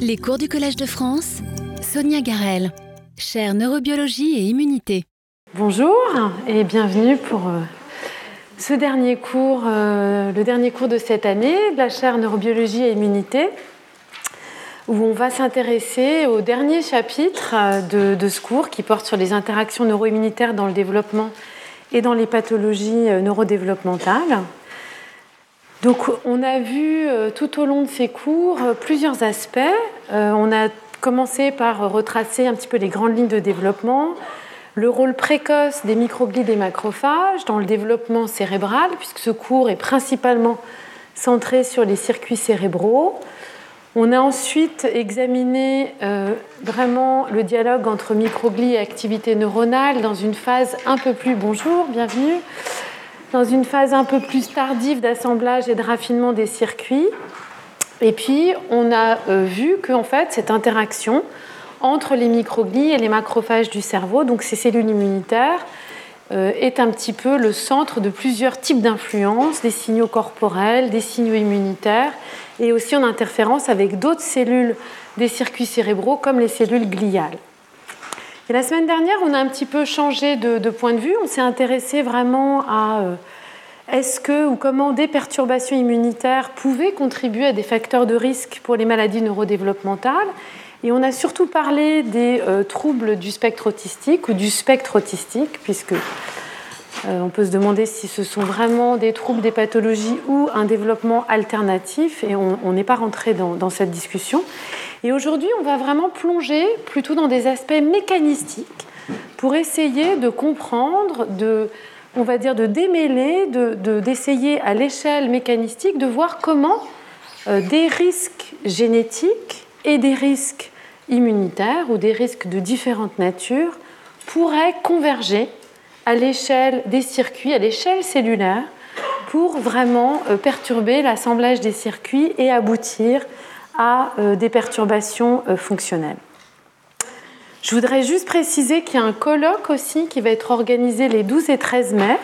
Les cours du Collège de France, Sonia Garel, chaire neurobiologie et immunité. Bonjour et bienvenue pour euh, ce dernier cours, euh, le dernier cours de cette année de la chaire neurobiologie et immunité, où on va s'intéresser au dernier chapitre euh, de, ce cours qui porte sur les interactions neuroimmunitaires dans le développement et dans les pathologies neurodéveloppementales. Donc on a vu tout au long de ces cours plusieurs aspects. On a commencé par retracer un petit peu les grandes lignes de développement, le rôle précoce des microglies des macrophages dans le développement cérébral, puisque ce cours est principalement centré sur les circuits cérébraux. On a ensuite examiné euh, vraiment le dialogue entre microglies et activité neuronale dans une phase un peu plus, bonjour, bienvenue, dans une phase un peu plus tardive d'assemblage et de raffinement des circuits. Et puis, on a euh, vu qu'en fait, cette interaction entre les microglies et les macrophages du cerveau, donc ces cellules immunitaires, euh, est un petit peu le centre de plusieurs types d'influences, des signaux corporels, des signaux immunitaires, et aussi en interférence avec d'autres cellules des circuits cérébraux comme les cellules gliales. Et la semaine dernière, on a un petit peu changé de, point de vue. On s'est intéressé vraiment à euh, est-ce que ou comment des perturbations immunitaires pouvaient contribuer à des facteurs de risque pour les maladies neurodéveloppementales et on a surtout parlé des euh, troubles du spectre autistique ou du spectre autistique, puisque euh, on peut se demander si ce sont vraiment des troubles, des pathologies ou un développement alternatif, et on n'est pas rentré dans, dans, cette discussion. Et aujourd'hui, on va vraiment plonger plutôt dans des aspects mécanistiques pour essayer de comprendre, de, on va dire, de démêler, d'essayer de, à l'échelle mécanistique de voir comment euh, des risques génétiques et des risques immunitaires ou des risques de différentes natures pourraient converger à l'échelle des circuits, à l'échelle cellulaire, pour vraiment euh, perturber l'assemblage des circuits et aboutir à euh, des perturbations euh, fonctionnelles. Je voudrais juste préciser qu'il y a un colloque aussi qui va être organisé les 12 et 13 mai,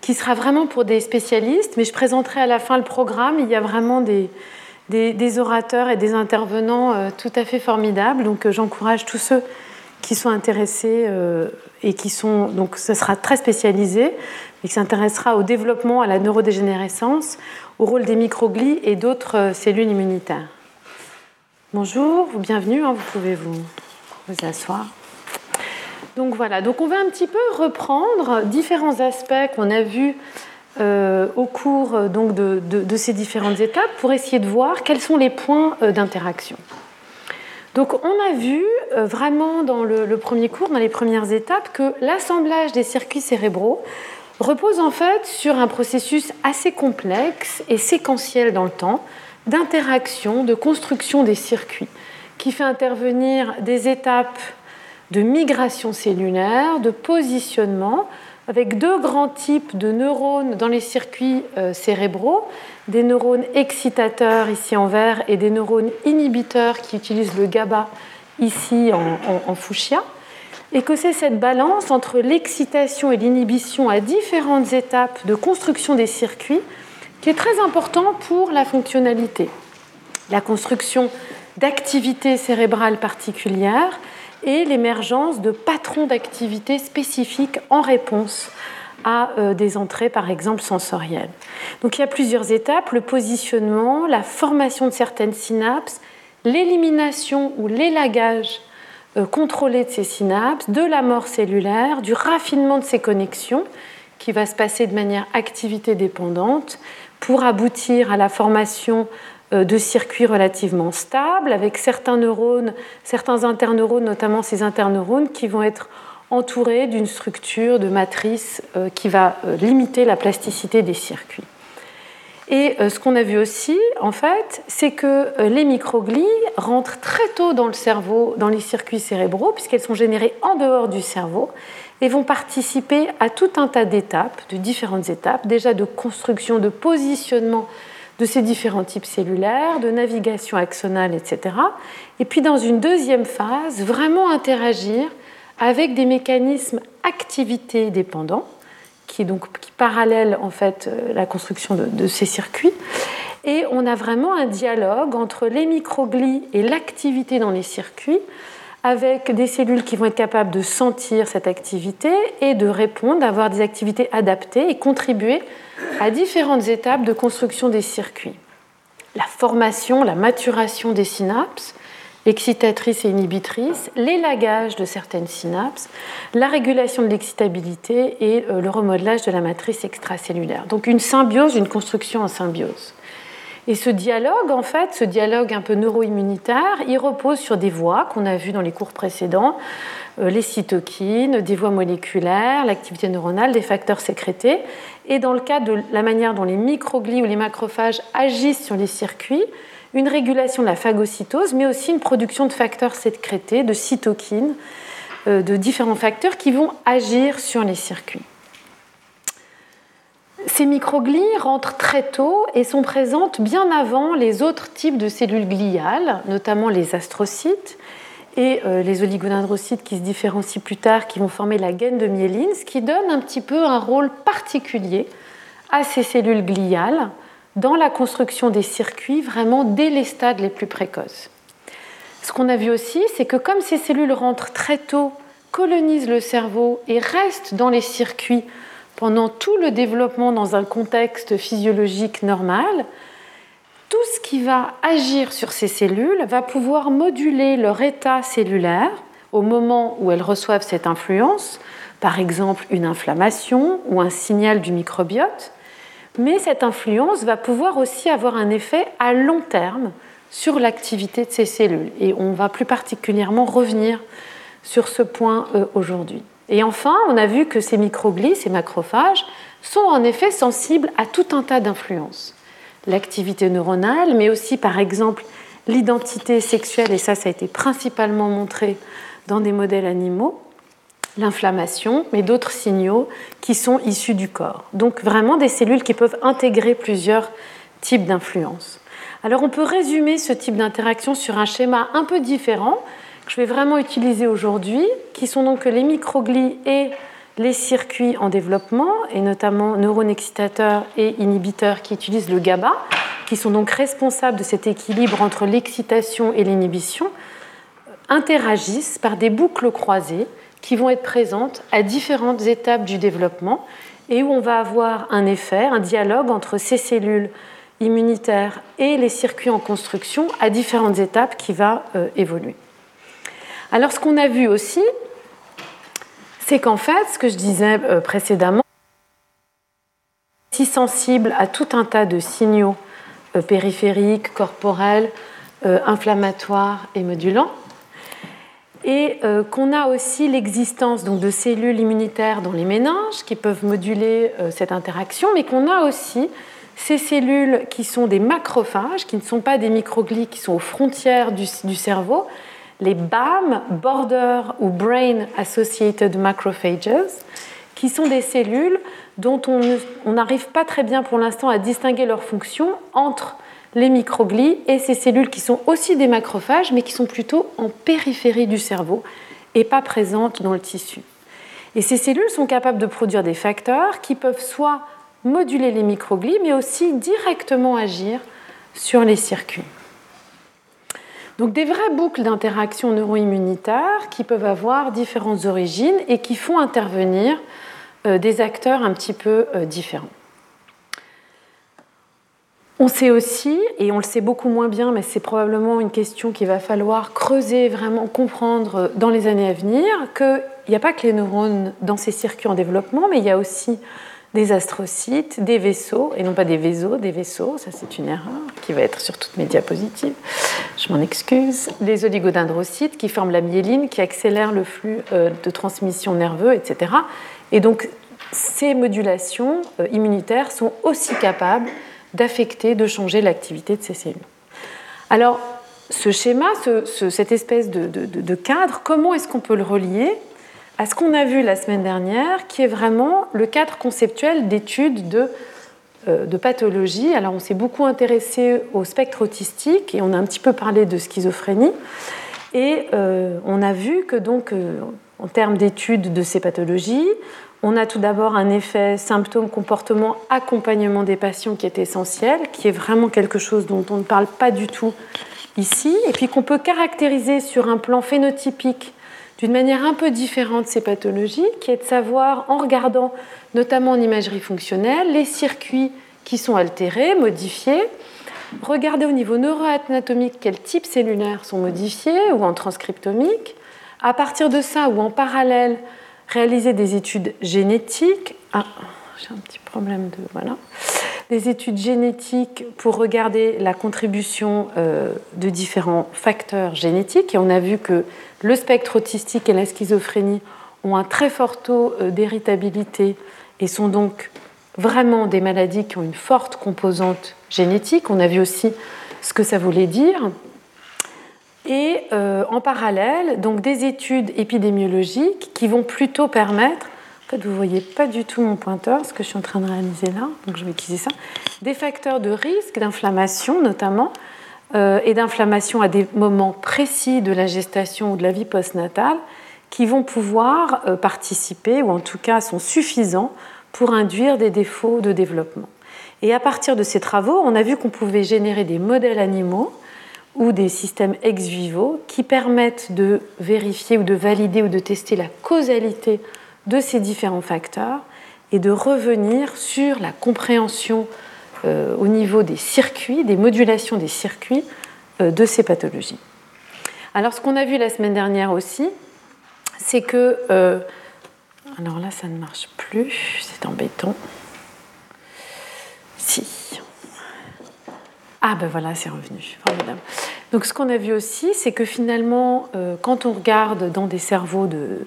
qui sera vraiment pour des spécialistes, mais je présenterai à la fin le programme. Il y a vraiment des, des, orateurs et des intervenants euh, tout à fait formidables. Donc j'encourage tous ceux qui sont intéressés et qui sont donc ce sera très spécialisé et qui s'intéressera au développement, à la neurodégénérescence, au rôle des microglies et d'autres cellules immunitaires. Bonjour, bienvenue, hein, vous pouvez vous, asseoir. Donc voilà, donc on va un petit peu reprendre différents aspects qu'on a vus euh, au cours euh, de, ces différentes étapes pour essayer de voir quels sont les points euh, d'interaction. Donc on a vu vraiment dans le, premier cours, dans les premières étapes, que l'assemblage des circuits cérébraux repose en fait sur un processus assez complexe et séquentiel dans le temps d'interaction, de construction des circuits, qui fait intervenir des étapes de migration cellulaire, de positionnement, avec deux grands types de neurones dans les circuits euh, cérébraux, des neurones excitateurs ici en vert et des neurones inhibiteurs qui utilisent le GABA ici en, fuchsia, et que c'est cette balance entre l'excitation et l'inhibition à différentes étapes de construction des circuits qui est très important pour la fonctionnalité. La construction d'activités cérébrales particulières et l'émergence de patrons d'activité spécifiques en réponse à euh, des entrées, par exemple, sensorielles. Donc il y a plusieurs étapes, le positionnement, la formation de certaines synapses, l'élimination ou l'élagage euh, contrôlé de ces synapses, de la mort cellulaire, du raffinement de ces connexions qui va se passer de manière activité dépendante pour aboutir à la formation euh, de circuits relativement stables, avec certains neurones, certains interneurones, notamment ces interneurones, qui vont être entourés d'une structure de matrice euh, qui va euh, limiter la plasticité des circuits. Et ce qu'on a vu aussi, en fait, c'est que les microglies rentrent très tôt dans le cerveau, dans les circuits cérébraux, puisqu'elles sont générées en dehors du cerveau, et vont participer à tout un tas d'étapes, de différentes étapes, déjà de construction, de positionnement de ces différents types cellulaires, de navigation axonale, etc. Et puis dans une deuxième phase, vraiment interagir avec des mécanismes activité dépendants, qui, donc, qui parallèlent en fait euh, la construction de, ces circuits, Et on a vraiment un dialogue entre les microglies et l'activité dans les circuits, avec des cellules qui vont être capables de sentir cette activité et de répondre, d'avoir des activités adaptées et contribuer à différentes étapes de construction des circuits. La formation, la maturation des synapses, excitatrices et inhibitrices, l'élagage de certaines synapses, la régulation de l'excitabilité et euh, le remodelage de la matrice extracellulaire. Donc une symbiose, une construction en symbiose. Et ce dialogue, en fait, ce dialogue un peu neuro-immunitaire, il repose sur des voies qu'on a vues dans les cours précédents, euh, les cytokines, des voies moléculaires, l'activité neuronale, des facteurs sécrétés. Et dans le cas de la manière dont les microglies ou les macrophages agissent sur les circuits, une régulation de la phagocytose, mais aussi une production de facteurs sécrétés, de cytokines, euh, de différents facteurs qui vont agir sur les circuits. Ces microglies rentrent très tôt et sont présentes bien avant les autres types de cellules gliales, notamment les astrocytes et euh, les oligodendrocytes qui se différencient plus tard, qui vont former la gaine de myéline, ce qui donne un petit peu un rôle particulier à ces cellules gliales dans la construction des circuits vraiment dès les stades les plus précoces. Ce qu'on a vu aussi, c'est que comme ces cellules rentrent très tôt, colonisent le cerveau et restent dans les circuits pendant tout le développement dans un contexte physiologique normal, tout ce qui va agir sur ces cellules va pouvoir moduler leur état cellulaire au moment où elles reçoivent cette influence, par exemple une inflammation ou un signal du microbiote, mais cette influence va pouvoir aussi avoir un effet à long terme sur l'activité de ces cellules. Et on va plus particulièrement revenir sur ce point euh, aujourd'hui. Et enfin, on a vu que ces microglies, ces macrophages, sont en effet sensibles à tout un tas d'influences. L'activité neuronale, mais aussi par exemple l'identité sexuelle, et ça, ça a été principalement montré dans des modèles animaux, l'inflammation, mais d'autres signaux qui sont issus du corps. Donc vraiment des cellules qui peuvent intégrer plusieurs types d'influences. Alors on peut résumer ce type d'interaction sur un schéma un peu différent je vais vraiment utiliser aujourd'hui, qui sont donc les microglies et les circuits en développement, et notamment neurones excitateurs et inhibiteurs qui utilisent le GABA, qui sont donc responsables de cet équilibre entre l'excitation et l'inhibition, interagissent par des boucles croisées qui vont être présentes à différentes étapes du développement et où on va avoir un effet, un dialogue entre ces cellules immunitaires et les circuits en construction à différentes étapes qui va euh, évoluer. Alors ce qu'on a vu aussi, c'est qu'en fait, ce que je disais euh, précédemment, si sensible à tout un tas de signaux euh, périphériques, corporels, inflammatoires et modulants, et euh, qu'on a aussi l'existence de cellules immunitaires dans les méninges qui peuvent moduler euh, cette interaction, mais qu'on a aussi ces cellules qui sont des macrophages, qui ne sont pas des microglies, qui sont aux frontières du, cerveau, les BAM, Border ou Brain Associated Macrophages, qui sont des cellules dont on n'arrive pas très bien pour l'instant à distinguer leur fonction entre les microglies et ces cellules qui sont aussi des macrophages, mais qui sont plutôt en périphérie du cerveau et pas présentes dans le tissu. Et ces cellules sont capables de produire des facteurs qui peuvent soit moduler les microglies, mais aussi directement agir sur les circuits. Donc des vraies boucles d'interaction neuro-immunitaire qui peuvent avoir différentes origines et qui font intervenir euh, des acteurs un petit peu euh, différents. On sait aussi, et on le sait beaucoup moins bien, mais c'est probablement une question qu'il va falloir creuser, vraiment comprendre dans les années à venir, qu'il n'y a pas que les neurones dans ces circuits en développement, mais il y a aussi des astrocytes, des vaisseaux, et non pas des vaisseaux, des vaisseaux, ça c'est une erreur qui va être sur toutes mes diapositives, je m'en excuse, des oligodendrocytes qui forment la myéline, qui accélèrent le flux euh, de transmission nerveux, etc. Et donc ces modulations euh, immunitaires sont aussi capables d'affecter, de changer l'activité de ces cellules. Alors, ce schéma, cette espèce de, cadre, comment est-ce qu'on peut le relier à ce qu'on a vu la semaine dernière, qui est vraiment le cadre conceptuel d'études de, euh, pathologie. Alors, on s'est beaucoup intéressé au spectre autistique et on a un petit peu parlé de schizophrénie. Et euh, on a vu que donc, euh, en termes d'études de ces pathologies, On a tout d'abord un effet symptôme, comportement, accompagnement des patients qui est essentiel, qui est vraiment quelque chose dont on ne parle pas du tout ici, et puis qu'on peut caractériser sur un plan phénotypique d'une manière un peu différente ces pathologies, qui est de savoir, en regardant notamment en imagerie fonctionnelle, les circuits qui sont altérés, modifiés, regarder au niveau neuroanatomique quels types cellulaires sont modifiés ou en transcriptomique, à partir de ça ou en parallèle réaliser des études génétiques. Ah, j'ai un petit problème de voilà. Des études génétiques pour regarder la contribution euh, de différents facteurs génétiques. Et on a vu que le spectre autistique et la schizophrénie ont un très fort taux euh, d'héritabilité et sont donc vraiment des maladies qui ont une forte composante génétique. On a vu aussi ce que ça voulait dire. Et euh, en parallèle, donc des études épidémiologiques qui vont plutôt permettre, en fait vous ne voyez pas du tout mon pointeur, ce que je suis en train de réaliser là, donc je vais utiliser ça, des facteurs de risque d'inflammation notamment, et d'inflammation à des moments précis de la gestation ou de la vie postnatale, qui vont pouvoir euh, participer, ou en tout cas sont suffisants pour induire des défauts de développement. Et à partir de ces travaux, on a vu qu'on pouvait générer des modèles animaux ou des systèmes ex vivo qui permettent de vérifier ou de valider ou de tester la causalité de ces différents facteurs et de revenir sur la compréhension euh, au niveau des circuits, des modulations des circuits euh, de ces pathologies. Alors ce qu'on a vu la semaine dernière aussi, c'est que euh, alors là, ça ne marche plus, c'est embêtant. Si. Ah ben voilà, c'est revenu. Formidable. Donc ce qu'on a vu aussi, c'est que finalement, euh, quand on regarde dans des cerveaux de,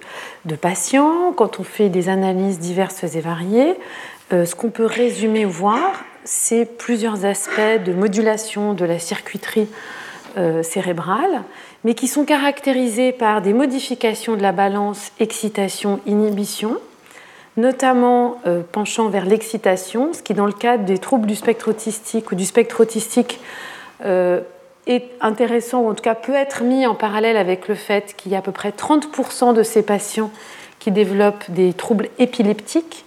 patients, quand on fait des analyses diverses et variées, euh, ce qu'on peut résumer ou voir, c'est plusieurs aspects de modulation de la circuiterie euh, cérébrale mais qui sont caractérisés par des modifications de la balance excitation-inhibition, notamment euh, penchant vers l'excitation, ce qui dans le cadre des troubles du spectre autistique ou du spectre autistique euh, est intéressant, ou en tout cas peut être mis en parallèle avec le fait qu'il y a à peu près 30% de ces patients qui développent des troubles épileptiques,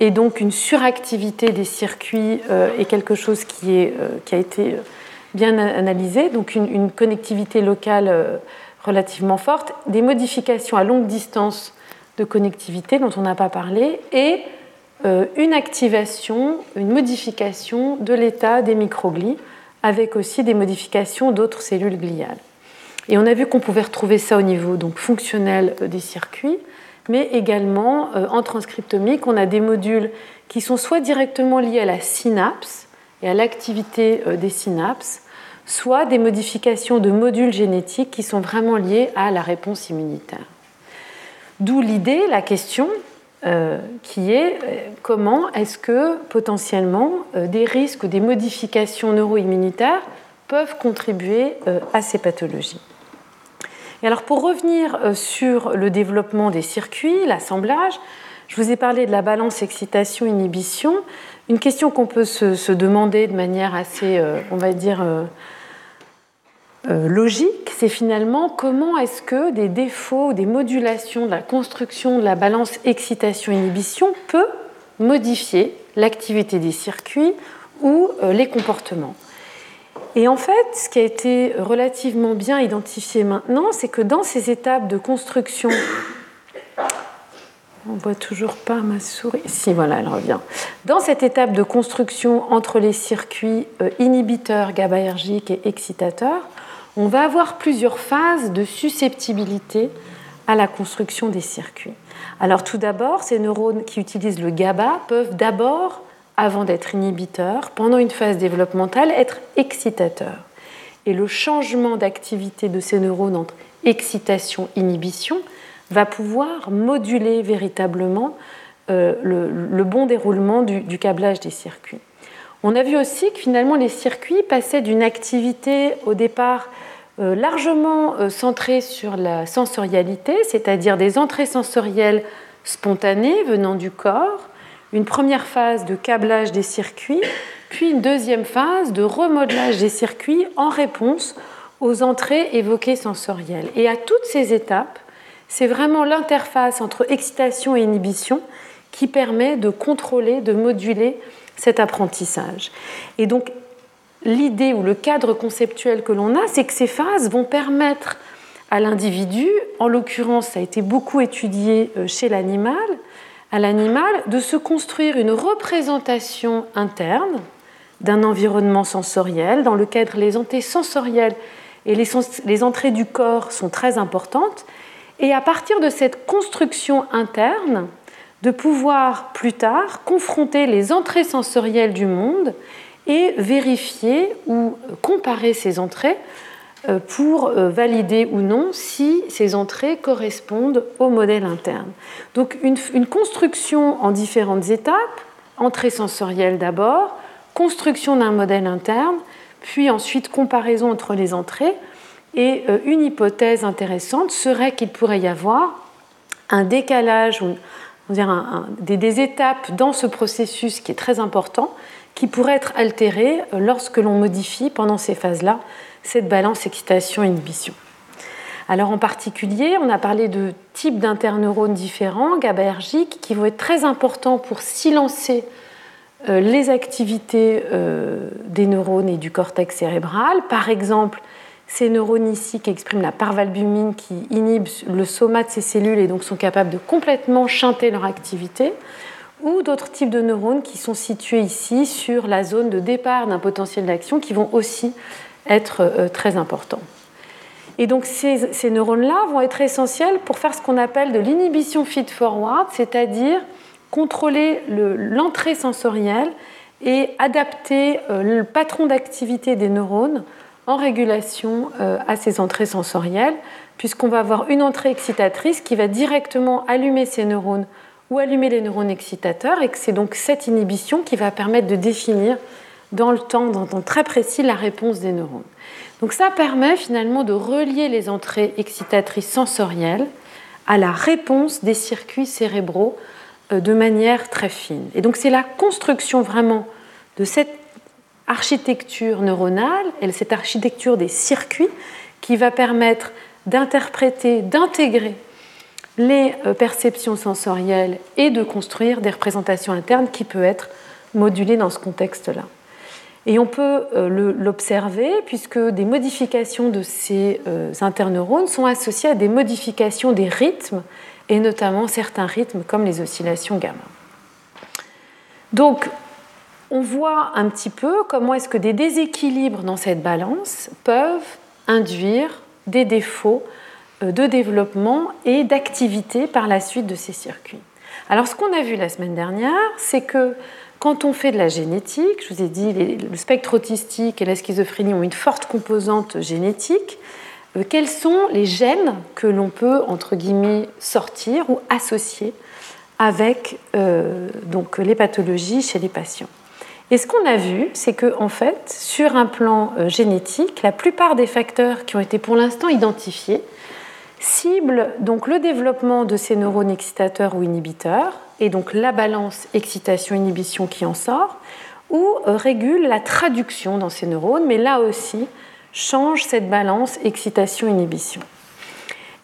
et donc une suractivité des circuits euh, est quelque chose qui, qui a été bien analysé, donc une, connectivité locale euh, relativement forte, des modifications à longue distance de connectivité dont on n'a pas parlé, et euh, une activation, une modification de l'état des microglies, avec aussi des modifications d'autres cellules gliales. Et on a vu qu'on pouvait retrouver ça au niveau donc, fonctionnel euh, des circuits, mais également en transcriptomique, on a des modules qui sont soit directement liés à la synapse, et à l'activité euh, des synapses, soit des modifications de modules génétiques qui sont vraiment liées à la réponse immunitaire. D'où l'idée, la question euh, qui est euh, comment est-ce que potentiellement des risques ou des modifications neuroimmunitaires peuvent contribuer à ces pathologies. Alors pour revenir sur le développement des circuits, l'assemblage, je vous ai parlé de la balance excitation-inhibition. Une question qu'on peut se, demander de manière assez, euh, on va dire, euh, euh, logique, c'est finalement comment est-ce que des défauts, des modulations de la construction de la balance excitation-inhibition peut modifier l'activité des circuits ou les comportements. Et en fait, ce qui a été relativement bien identifié maintenant, c'est que dans ces étapes de construction on voit toujours pas ma souris. Si, voilà, elle revient. Dans cette étape de construction entre les circuits euh, inhibiteurs GABAergiques et excitateurs, on va avoir plusieurs phases de susceptibilité à la construction des circuits. Alors tout d'abord, ces neurones qui utilisent le GABA peuvent d'abord, avant d'être inhibiteurs, pendant une phase développementale, être excitateurs. Et le changement d'activité de ces neurones entre excitation-inhibition va pouvoir moduler véritablement euh, le, bon déroulement du, câblage des circuits. On a vu aussi que finalement les circuits passaient d'une activité au départ euh, largement euh, centrée sur la sensorialité, c'est-à-dire des entrées sensorielles spontanées venant du corps, une première phase de câblage des circuits, puis une deuxième phase de remodelage des circuits en réponse aux entrées évoquées sensorielles. Et à toutes ces étapes, c'est vraiment l'interface entre excitation et inhibition qui permet de contrôler, de moduler cet apprentissage. Et donc, l'idée ou le cadre conceptuel que l'on a, c'est que ces phases vont permettre à l'individu, en l'occurrence, ça a été beaucoup étudié euh, chez l'animal, à l'animal de se construire une représentation interne d'un environnement sensoriel dans lequel les entrées sensorielles et les, entrées du corps sont très importantes, et à partir de cette construction interne, de pouvoir plus tard confronter les entrées sensorielles du monde et vérifier ou comparer ces entrées pour euh, valider ou non si ces entrées correspondent au modèle interne. Donc une, construction en différentes étapes, entrée sensorielle d'abord, construction d'un modèle interne, puis ensuite comparaison entre les entrées. Et euh, une hypothèse intéressante serait qu'il pourrait y avoir un décalage, on des, des étapes dans ce processus qui est très important, qui pourrait être altéré lorsque l'on modifie pendant ces phases-là cette balance excitation-inhibition. Alors en particulier, on a parlé de types d'interneurones différents, GABAergiques, qui vont être très importants pour silencer euh, les activités euh, des neurones et du cortex cérébral. Par exemple, ces neurones ici qui expriment la parvalbumine, qui inhibent le soma de ces cellules et donc sont capables de complètement chanter leur activité, ou d'autres types de neurones qui sont situés ici sur la zone de départ d'un potentiel d'action qui vont aussi être euh, très important. Et donc ces, neurones-là vont être essentiels pour faire ce qu'on appelle de l'inhibition feed-forward, c'est-à-dire contrôler l'entrée sensorielle et adapter euh, le patron d'activité des neurones en régulation euh, à ces entrées sensorielles, puisqu'on va avoir une entrée excitatrice qui va directement allumer ces neurones ou allumer les neurones excitateurs, et que c'est donc cette inhibition qui va permettre de définir dans le temps, dans un temps très précis, la réponse des neurones. Donc ça permet finalement de relier les entrées excitatrices sensorielles à la réponse des circuits cérébraux euh, de manière très fine. Et donc c'est la construction vraiment de cette architecture neuronale et cette architecture des circuits qui va permettre d'interpréter, d'intégrer les euh, perceptions sensorielles et de construire des représentations internes qui peuvent être modulées dans ce contexte-là. Et on peut euh, l'observer puisque des modifications de ces euh, interneurones sont associées à des modifications des rythmes, et notamment certains rythmes comme les oscillations gamma. Donc, on voit un petit peu comment est-ce que des déséquilibres dans cette balance peuvent induire des défauts de développement et d'activité par la suite de ces circuits. Alors, ce qu'on a vu la semaine dernière, c'est que quand on fait de la génétique, je vous ai dit, le spectre autistique et la schizophrénie ont une forte composante génétique. Euh, quels sont les gènes que l'on peut, entre guillemets, sortir ou associer avec euh, donc, les pathologies chez les patients? Et ce qu'on a vu, c'est que, en fait, sur un plan euh, génétique, la plupart des facteurs qui ont été pour l'instant identifiés ciblent donc le développement de ces neurones excitateurs ou inhibiteurs, et donc la balance excitation-inhibition qui en sort, ou régule la traduction dans ces neurones, mais là aussi change cette balance excitation-inhibition.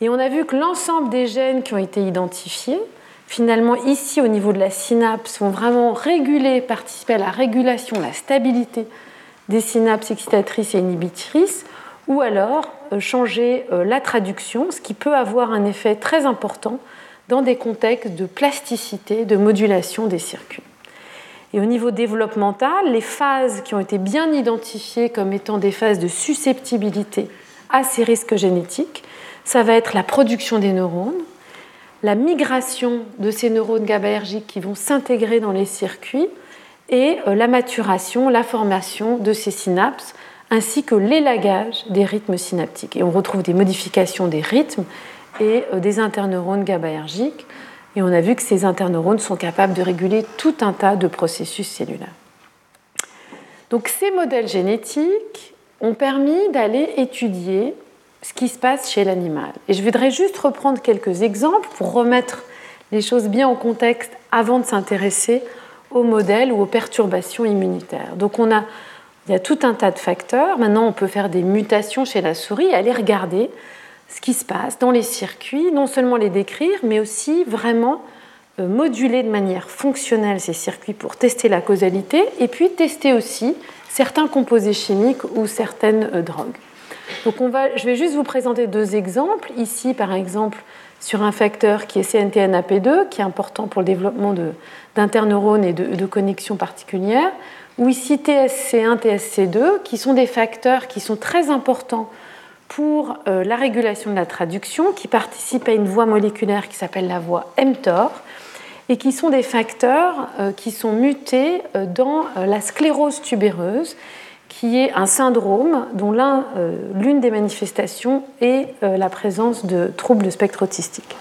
Et on a vu que l'ensemble des gènes qui ont été identifiés, finalement ici au niveau de la synapse, vont vraiment réguler, participer à la régulation, la stabilité des synapses excitatrices et inhibitrices, ou alors euh, changer euh, la traduction, ce qui peut avoir un effet très important dans des contextes de plasticité, de modulation des circuits. Et au niveau développemental, les phases qui ont été bien identifiées comme étant des phases de susceptibilité à ces risques génétiques, ça va être la production des neurones, la migration de ces neurones GABAergiques qui vont s'intégrer dans les circuits et euh, la maturation, la formation de ces synapses, ainsi que l'élagage des rythmes synaptiques. Et on retrouve des modifications des rythmes et euh, des interneurones GABAergiques. Et on a vu que ces interneurones sont capables de réguler tout un tas de processus cellulaires. Donc ces modèles génétiques ont permis d'aller étudier ce qui se passe chez l'animal. Et je voudrais juste reprendre quelques exemples pour remettre les choses bien en contexte avant de s'intéresser aux modèles ou aux perturbations immunitaires. Donc on a, il y a tout un tas de facteurs. Maintenant, on peut faire des mutations chez la souris aller regarder ce qui se passe dans les circuits, non seulement les décrire, mais aussi vraiment moduler de manière fonctionnelle ces circuits pour tester la causalité et puis tester aussi certains composés chimiques ou certaines drogues. On va, je vais juste vous présenter deux exemples. Ici, par exemple, sur un facteur qui est CNTNAP2, qui est important pour le développement d'interneurones et de, connexions particulières, ou ici TSC1, TSC2, qui sont des facteurs qui sont très importants pour euh, la régulation de la traduction, qui participent à une voie moléculaire qui s'appelle la voie mTOR, et qui sont des facteurs euh, qui sont mutés euh, dans la sclérose tubéreuse, qui est un syndrome dont l'une des manifestations est la présence de troubles spectre autistique.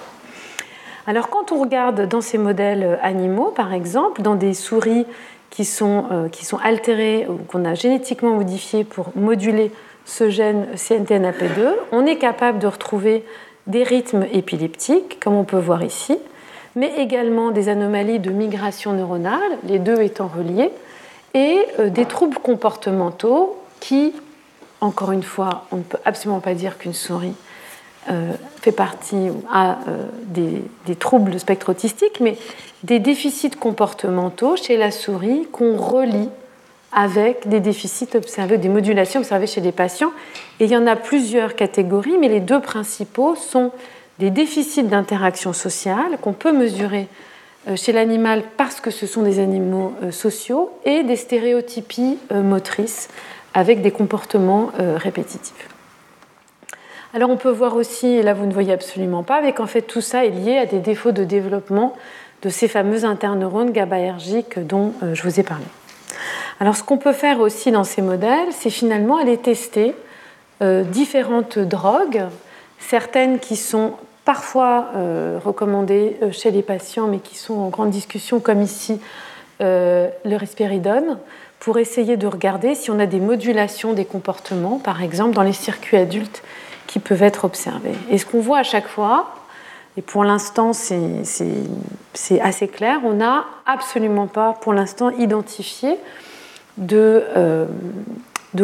Alors quand on regarde dans ces modèles animaux, par exemple, dans des souris qui sont, qui altérées ou qu'on a génétiquement modifiées pour moduler ce gène CNTNAP2, on est capable de retrouver des rythmes épileptiques, comme on peut voir ici, mais également des anomalies de migration neuronale, les deux étant reliés, et euh, des troubles comportementaux qui, encore une fois, on ne peut absolument pas dire qu'une souris euh, fait partie a euh, des, troubles de spectre autistique, mais des déficits comportementaux chez la souris qu'on relie avec des déficits observés, des modulations observées chez des patients. Et il y en a plusieurs catégories, mais les deux principaux sont des déficits d'interaction sociale qu'on peut mesurer euh, chez l'animal parce que ce sont des animaux euh, sociaux et des stéréotypies motrices avec des comportements répétitifs. Alors on peut voir aussi, et là vous ne voyez absolument pas, mais qu'en fait tout ça est lié à des défauts de développement de ces fameux interneurones GABAergiques dont je vous ai parlé. Alors ce qu'on peut faire aussi dans ces modèles, c'est finalement aller tester euh, différentes drogues, certaines qui sont parfois euh, recommandées euh, chez les patients, mais qui sont en grande discussion, comme ici le risperidone, pour essayer de regarder si on a des modulations des comportements, par exemple dans les circuits adultes, qui peuvent être observés. Et ce qu'on voit à chaque fois, et pour l'instant c'est assez clair, on n'a absolument pas pour l'instant identifié de, euh,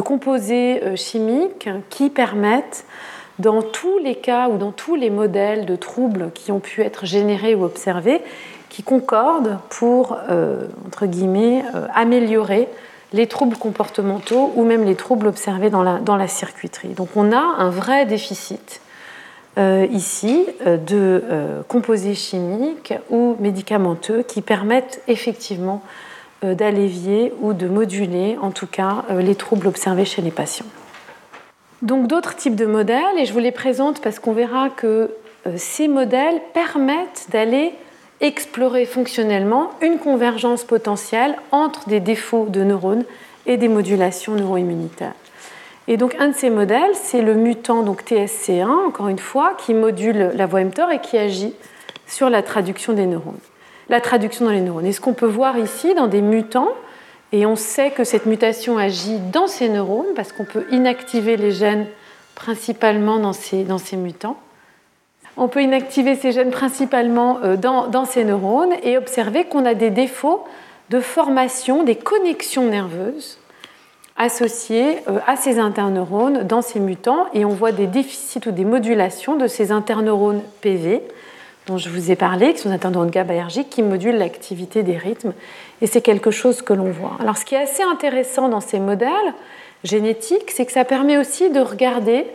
composés euh, chimiques qui permettent, dans tous les cas ou dans tous les modèles de troubles qui ont pu être générés ou observés, qui concordent pour, euh, entre guillemets, améliorer les troubles comportementaux ou même les troubles observés dans la, dans circuiterie. Donc on a un vrai déficit ici de composés chimiques ou médicamenteux qui permettent effectivement euh, d'allévier ou de moduler en tout cas euh, les troubles observés chez les patients. Donc d'autres types de modèles, et je vous les présente parce qu'on verra que euh, ces modèles permettent d'aller explorer fonctionnellement une convergence potentielle entre des défauts de neurones et des modulations neuroimmunitaires. Et donc un de ces modèles, c'est le mutant donc TSC1, encore une fois, qui module la voie mTOR et qui agit sur la traduction des neurones la traduction dans les neurones. Et ce qu'on peut voir ici dans des mutants, et on sait que cette mutation agit dans ces neurones parce qu'on peut inactiver les gènes principalement dans ces, dans ces mutants. On peut inactiver ces gènes principalement euh, dans, ces neurones et observer qu'on a des défauts de formation des connexions nerveuses associées euh, à ces interneurones dans ces mutants et on voit des déficits ou des modulations de ces interneurones PV dont je vous ai parlé, qui sont des interdents GABAergiques qui modulent l'activité des rythmes. Et c'est quelque chose que l'on voit. Alors, ce qui est assez intéressant dans ces modèles génétiques, c'est que ça permet aussi de regarder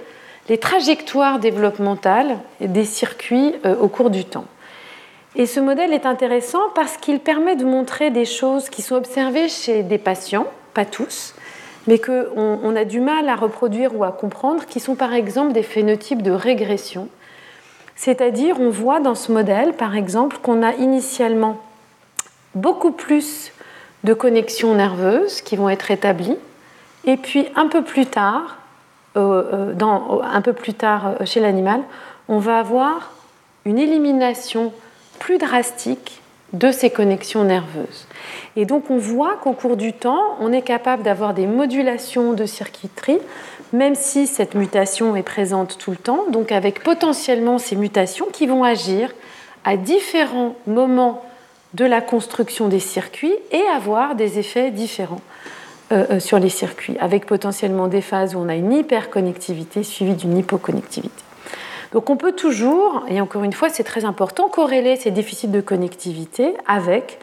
les trajectoires développementales des circuits euh, au cours du temps. Et ce modèle est intéressant parce qu'il permet de montrer des choses qui sont observées chez des patients, pas tous, mais qu'on on a du mal à reproduire ou à comprendre, qui sont par exemple des phénotypes de régression c'est-à-dire, on voit dans ce modèle, par exemple, qu'on a initialement beaucoup plus de connexions nerveuses qui vont être établies, et puis un peu plus tard, euh, un peu plus tard euh, chez l'animal, on va avoir une élimination plus drastique de ces connexions nerveuses. Et donc on voit qu'au cours du temps, on est capable d'avoir des modulations de circuiterie même si cette mutation est présente tout le temps, donc avec potentiellement ces mutations qui vont agir à différents moments de la construction des circuits et avoir des effets différents euh, euh, sur les circuits, avec potentiellement des phases où on a une hyperconnectivité suivie d'une hypoconnectivité. Donc on peut toujours, et encore une fois c'est très important, corréler ces déficits de connectivité avec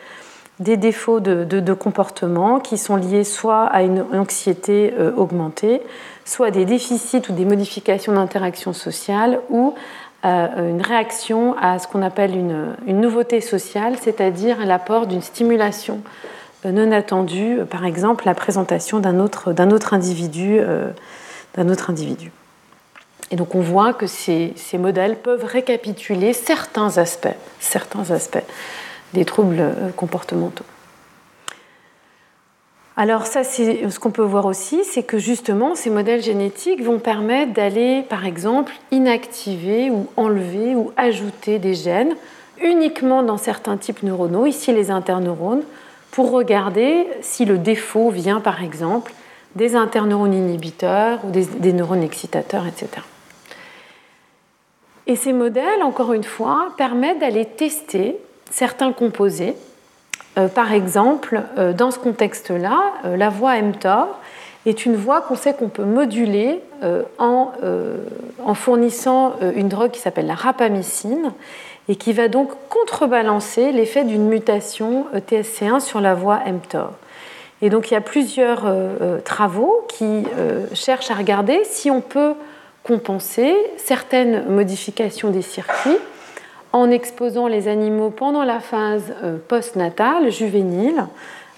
des défauts de, comportement qui sont liés soit à une anxiété euh, augmentée, soit à des déficits ou des modifications d'interaction sociale ou une réaction à ce qu'on appelle une, nouveauté sociale, c'est-à-dire l'apport d'une stimulation non attendue, par exemple la présentation d'un autre, autre, individu, d'un autre individu. Et donc on voit que ces, modèles peuvent récapituler certains aspects, certains aspects des troubles euh, comportementaux. Alors ça, ce qu'on peut voir aussi, c'est que justement, ces modèles génétiques vont permettre d'aller, par exemple, inactiver ou enlever ou ajouter des gènes uniquement dans certains types neuronaux, ici les interneurones, pour regarder si le défaut vient, par exemple, des interneurones inhibiteurs ou des, neurones excitateurs, etc. Et ces modèles, encore une fois, permettent d'aller tester certains composés. Euh, par exemple, euh, dans ce contexte-là, euh, la voix mTOR est une voix qu'on sait qu'on peut moduler en, fournissant une drogue qui s'appelle la rapamycine et qui va donc contrebalancer l'effet d'une mutation TSC1 sur la voix mTOR. Et donc il y a plusieurs travaux qui cherchent à regarder si on peut compenser certaines modifications des circuits en exposant les animaux pendant la phase euh, postnatale, juvénile,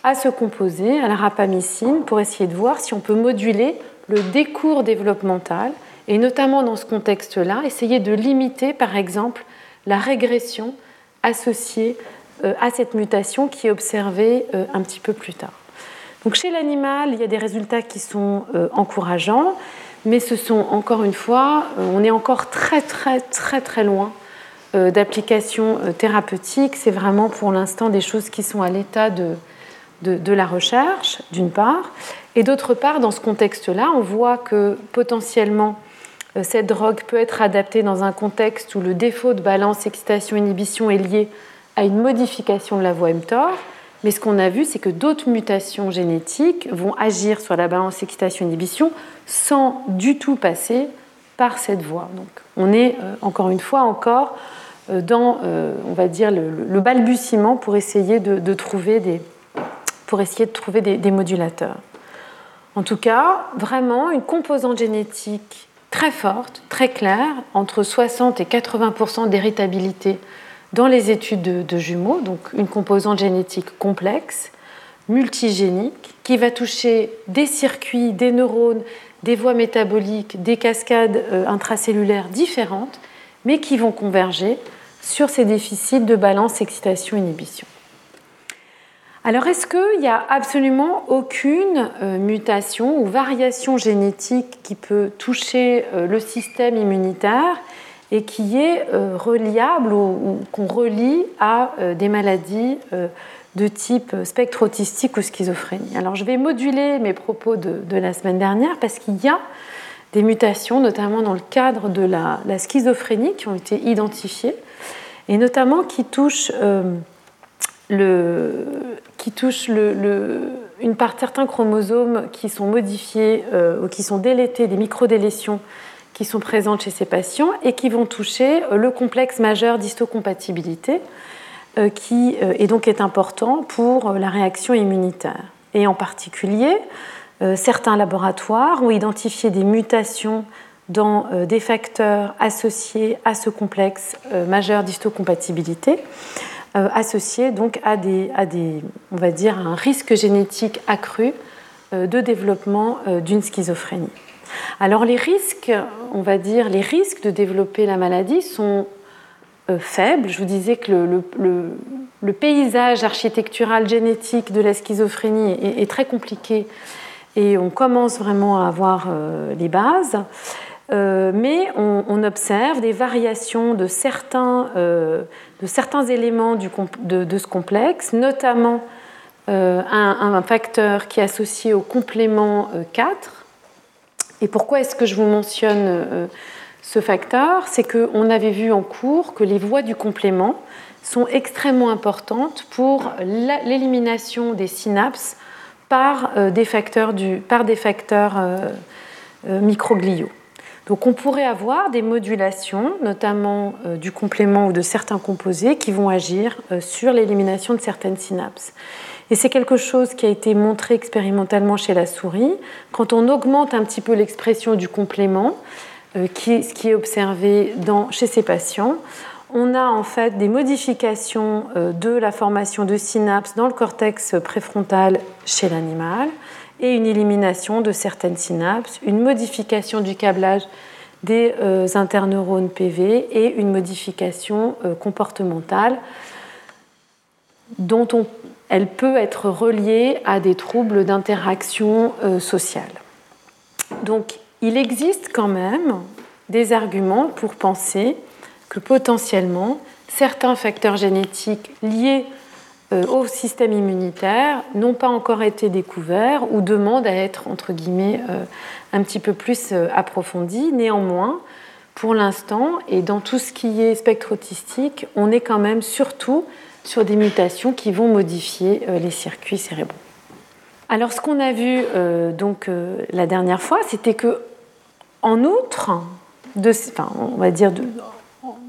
à ce composé, à la rapamycine, pour essayer de voir si on peut moduler le décours développemental, et notamment dans ce contexte-là, essayer de limiter, par exemple, la régression associée euh, à cette mutation qui est observée euh, un petit peu plus tard. Donc chez l'animal, il y a des résultats qui sont encourageants, mais ce sont encore une fois, on est encore très très très très loin euh, d'applications euh, thérapeutiques. C'est vraiment pour l'instant des choses qui sont à l'état de, de, la recherche, d'une part. Et d'autre part, dans ce contexte-là, on voit que potentiellement, euh, cette drogue peut être adaptée dans un contexte où le défaut de balance excitation-inhibition est lié à une modification de la voie mTOR. Mais ce qu'on a vu, c'est que d'autres mutations génétiques vont agir sur la balance excitation-inhibition sans du tout passer par cette voie. Donc on est encore une fois encore euh, dans, euh, on va dire, le, balbutiement pour essayer de, trouver, des, pour essayer de trouver des, modulateurs. En tout cas, vraiment une composante génétique très forte, très claire, entre 60 et 80% d'héritabilité dans les études de, jumeaux, donc une composante génétique complexe, multigénique, qui va toucher des circuits, des neurones, des voies métaboliques, des cascades euh, intracellulaires différentes, mais qui vont converger sur ces déficits de balance excitation-inhibition. Alors est-ce qu'il n'y a absolument aucune euh, mutation ou variation génétique qui peut toucher euh, le système immunitaire et qui est euh, reliable ou, qu'on relie à des maladies de type spectre autistique ou schizophrénie? Alors je vais moduler mes propos de, la semaine dernière parce qu'il y a des mutations, notamment dans le cadre de la, schizophrénie, qui ont été identifiées et notamment qui touche, euh, le, qui touche le, une part certains chromosomes qui sont modifiés euh, ou qui sont délétés, des microdélétions qui sont présentes chez ces patients et qui vont toucher euh, le complexe majeur d'histocompatibilité qui est donc important pour la réaction immunitaire. Et en particulier, certains laboratoires ont identifié des mutations dans euh, des facteurs associés à ce complexe euh, majeur d'histocompatibilité, euh, associés donc à des, à des, on va dire, un risque génétique accru de développement d'une schizophrénie. Alors les risques, on va dire, les risques de développer la maladie sont faibles. Je vous disais que le, paysage architectural génétique de la schizophrénie est, très compliqué et on commence vraiment à avoir les bases. Euh, mais on, observe des variations de certains, euh, de certains éléments de, ce complexe, notamment euh, un, facteur qui est associé au complément 4. Et pourquoi est-ce que je vous mentionne ce facteur? C'est qu'on avait vu en cours que les voies du complément sont extrêmement importantes pour l'élimination des synapses par des facteurs, par des facteurs microgliaux. Donc on pourrait avoir des modulations, notamment euh, du complément ou de certains composés, qui vont agir euh, sur l'élimination de certaines synapses. Et c'est quelque chose qui a été montré expérimentalement chez la souris. Quand on augmente un petit peu l'expression du complément, euh, ce qui est observé chez ces patients, on a en fait des modifications de la formation de synapses dans le cortex préfrontal chez l'animal et une élimination de certaines synapses, une modification du câblage des euh, interneurones PV et une modification euh, comportementale dont elle peut être reliée à des troubles d'interaction euh, sociale. Donc il existe quand même des arguments pour penser que potentiellement certains facteurs génétiques liés au système immunitaire n'ont pas encore été découverts ou demandent à être, entre guillemets, euh, un petit peu plus euh, approfondis. Néanmoins, pour l'instant, et dans tout ce qui est spectre autistique, on est quand même surtout sur des mutations qui vont modifier les circuits cérébraux. Alors, ce qu'on a vu donc la dernière fois, c'était que, en outre, de, on va dire de,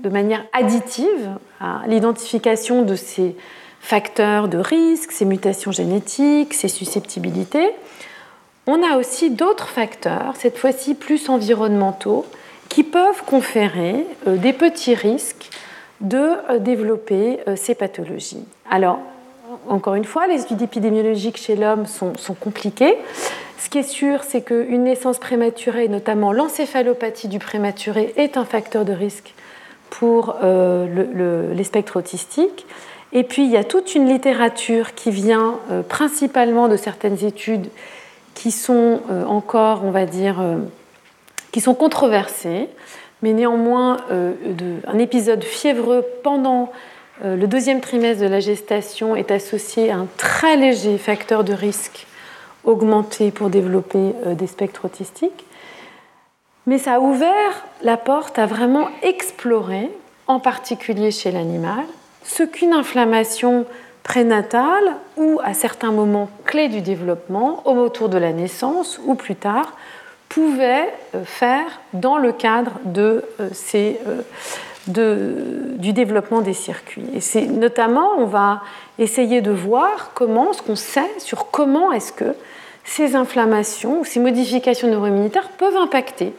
de manière additive à l'identification de ces facteurs de risque, ces mutations génétiques, ces susceptibilités. On a aussi d'autres facteurs, cette fois-ci plus environnementaux, qui peuvent conférer euh, des petits risques de euh, développer euh, ces pathologies. Alors, encore une fois, les études épidémiologiques chez l'homme sont, compliquées. Ce qui est sûr, c'est qu'une naissance prématurée, notamment l'encéphalopathie du prématuré, est un facteur de risque pour les spectres autistiques. Et puis, il y a toute une littérature qui vient euh, principalement de certaines études qui sont euh, encore, on va dire, euh, qui sont controversées, mais néanmoins, un épisode fiévreux pendant le deuxième trimestre de la gestation est associé à un très léger facteur de risque augmenté pour développer des spectres autistiques. Mais ça a ouvert la porte à vraiment explorer, en particulier chez l'animal, ce qu'une inflammation prénatale ou à certains moments clés du développement, autour de la naissance ou plus tard, pouvait euh, faire dans le cadre euh, euh, du développement des circuits. Et c'est notamment, on va essayer de voir comment, ce qu'on sait sur comment est-ce que ces inflammations ou ces modifications neuroimmunitaires peuvent impacter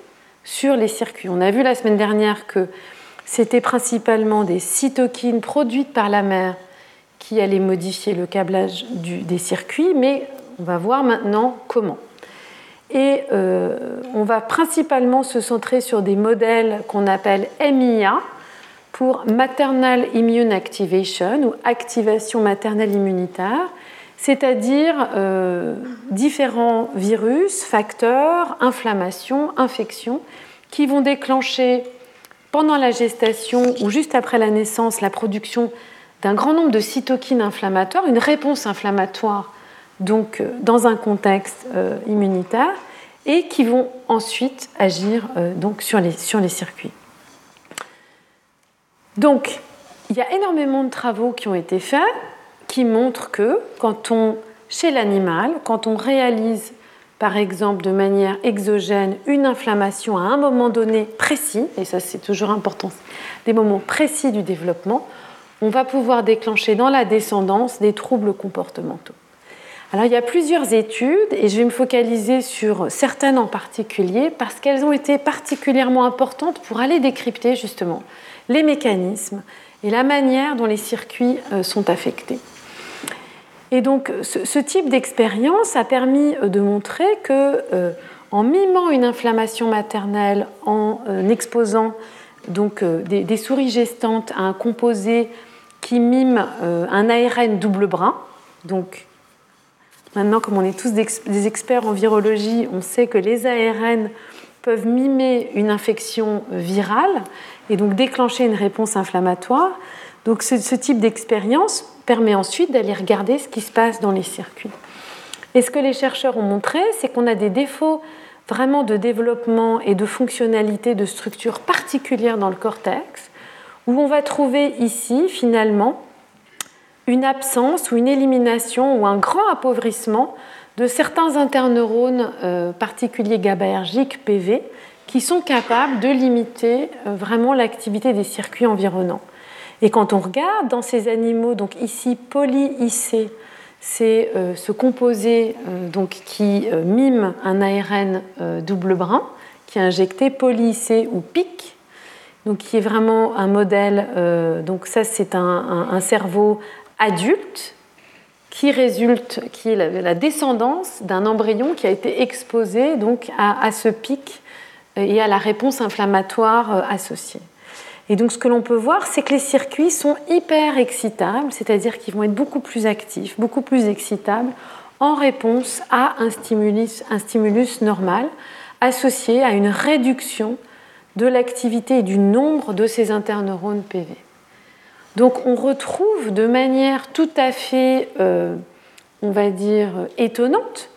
sur les circuits. On a vu la semaine dernière que c'était principalement des cytokines produites par la mère qui allaient modifier le câblage des circuits, mais on va voir maintenant comment. Et euh, on va principalement se centrer sur des modèles qu'on appelle MIA pour Maternal Immune Activation ou activation maternelle immunitaire, c'est-à-dire euh, différents virus, facteurs, inflammations, infections qui vont déclencher pendant la gestation ou juste après la naissance la production d'un grand nombre de cytokines inflammatoires, une réponse inflammatoire donc euh, dans un contexte euh, immunitaire et qui vont ensuite agir euh, sur les, sur les circuits. Donc, il y a énormément de travaux qui ont été faits qui montrent que quand on, chez l'animal, quand on réalise par exemple de manière exogène une inflammation à un moment donné précis, et ça c'est toujours important, des moments précis du développement, on va pouvoir déclencher dans la descendance des troubles comportementaux. Alors il y a plusieurs études et je vais me focaliser sur certaines en particulier parce qu'elles ont été particulièrement importantes pour aller décrypter justement les mécanismes et la manière dont les circuits euh, sont affectés. Et donc ce, type d'expérience a permis euh, de montrer que euh, en mimant une inflammation maternelle, en euh, exposant donc des, souris gestantes à un composé qui mime un ARN double brin, donc maintenant comme on est tous des experts en virologie, on sait que les ARN peuvent mimer une infection virale et donc déclencher une réponse inflammatoire. Donc ce type d'expérience permet ensuite d'aller regarder ce qui se passe dans les circuits. Et ce que les chercheurs ont montré, c'est qu'on a des défauts vraiment de développement et de fonctionnalité de structure particulière dans le cortex, où on va trouver ici finalement une absence ou une élimination ou un grand appauvrissement de certains interneurones euh, particuliers GABAergiques PV qui sont capables de limiter vraiment l'activité des circuits environnants. Et quand on regarde dans ces animaux, donc ici poly-IC, c'est ce composé donc, qui mime un ARN double brin, qui est injecté poly-IC ou PIC, donc qui est vraiment un modèle. donc ça, c'est un, cerveau adulte qui résulte, qui est la, descendance d'un embryon qui a été exposé donc à, ce pic et à la réponse inflammatoire euh, associée. Et donc ce que l'on peut voir, c'est que les circuits sont hyper excitables, c'est-à-dire qu'ils vont être beaucoup plus actifs, beaucoup plus excitables en réponse à un stimulus, normal associé à une réduction de l'activité et du nombre de ces interneurones PV. Donc on retrouve de manière tout à fait, euh, on va dire, étonnante,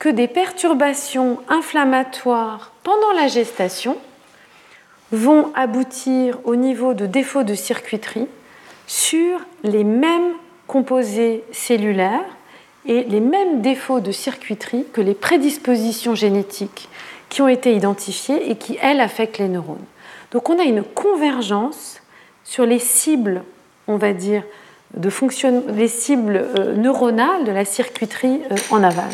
que des perturbations inflammatoires pendant la gestation vont aboutir au niveau de défauts de circuiterie sur les mêmes composés cellulaires et les mêmes défauts de circuiterie que les prédispositions génétiques qui ont été identifiées et qui, elles, affectent les neurones. Donc on a une convergence sur les cibles, on va dire, de fonction... les cibles euh, neuronales de la circuiterie euh, en aval.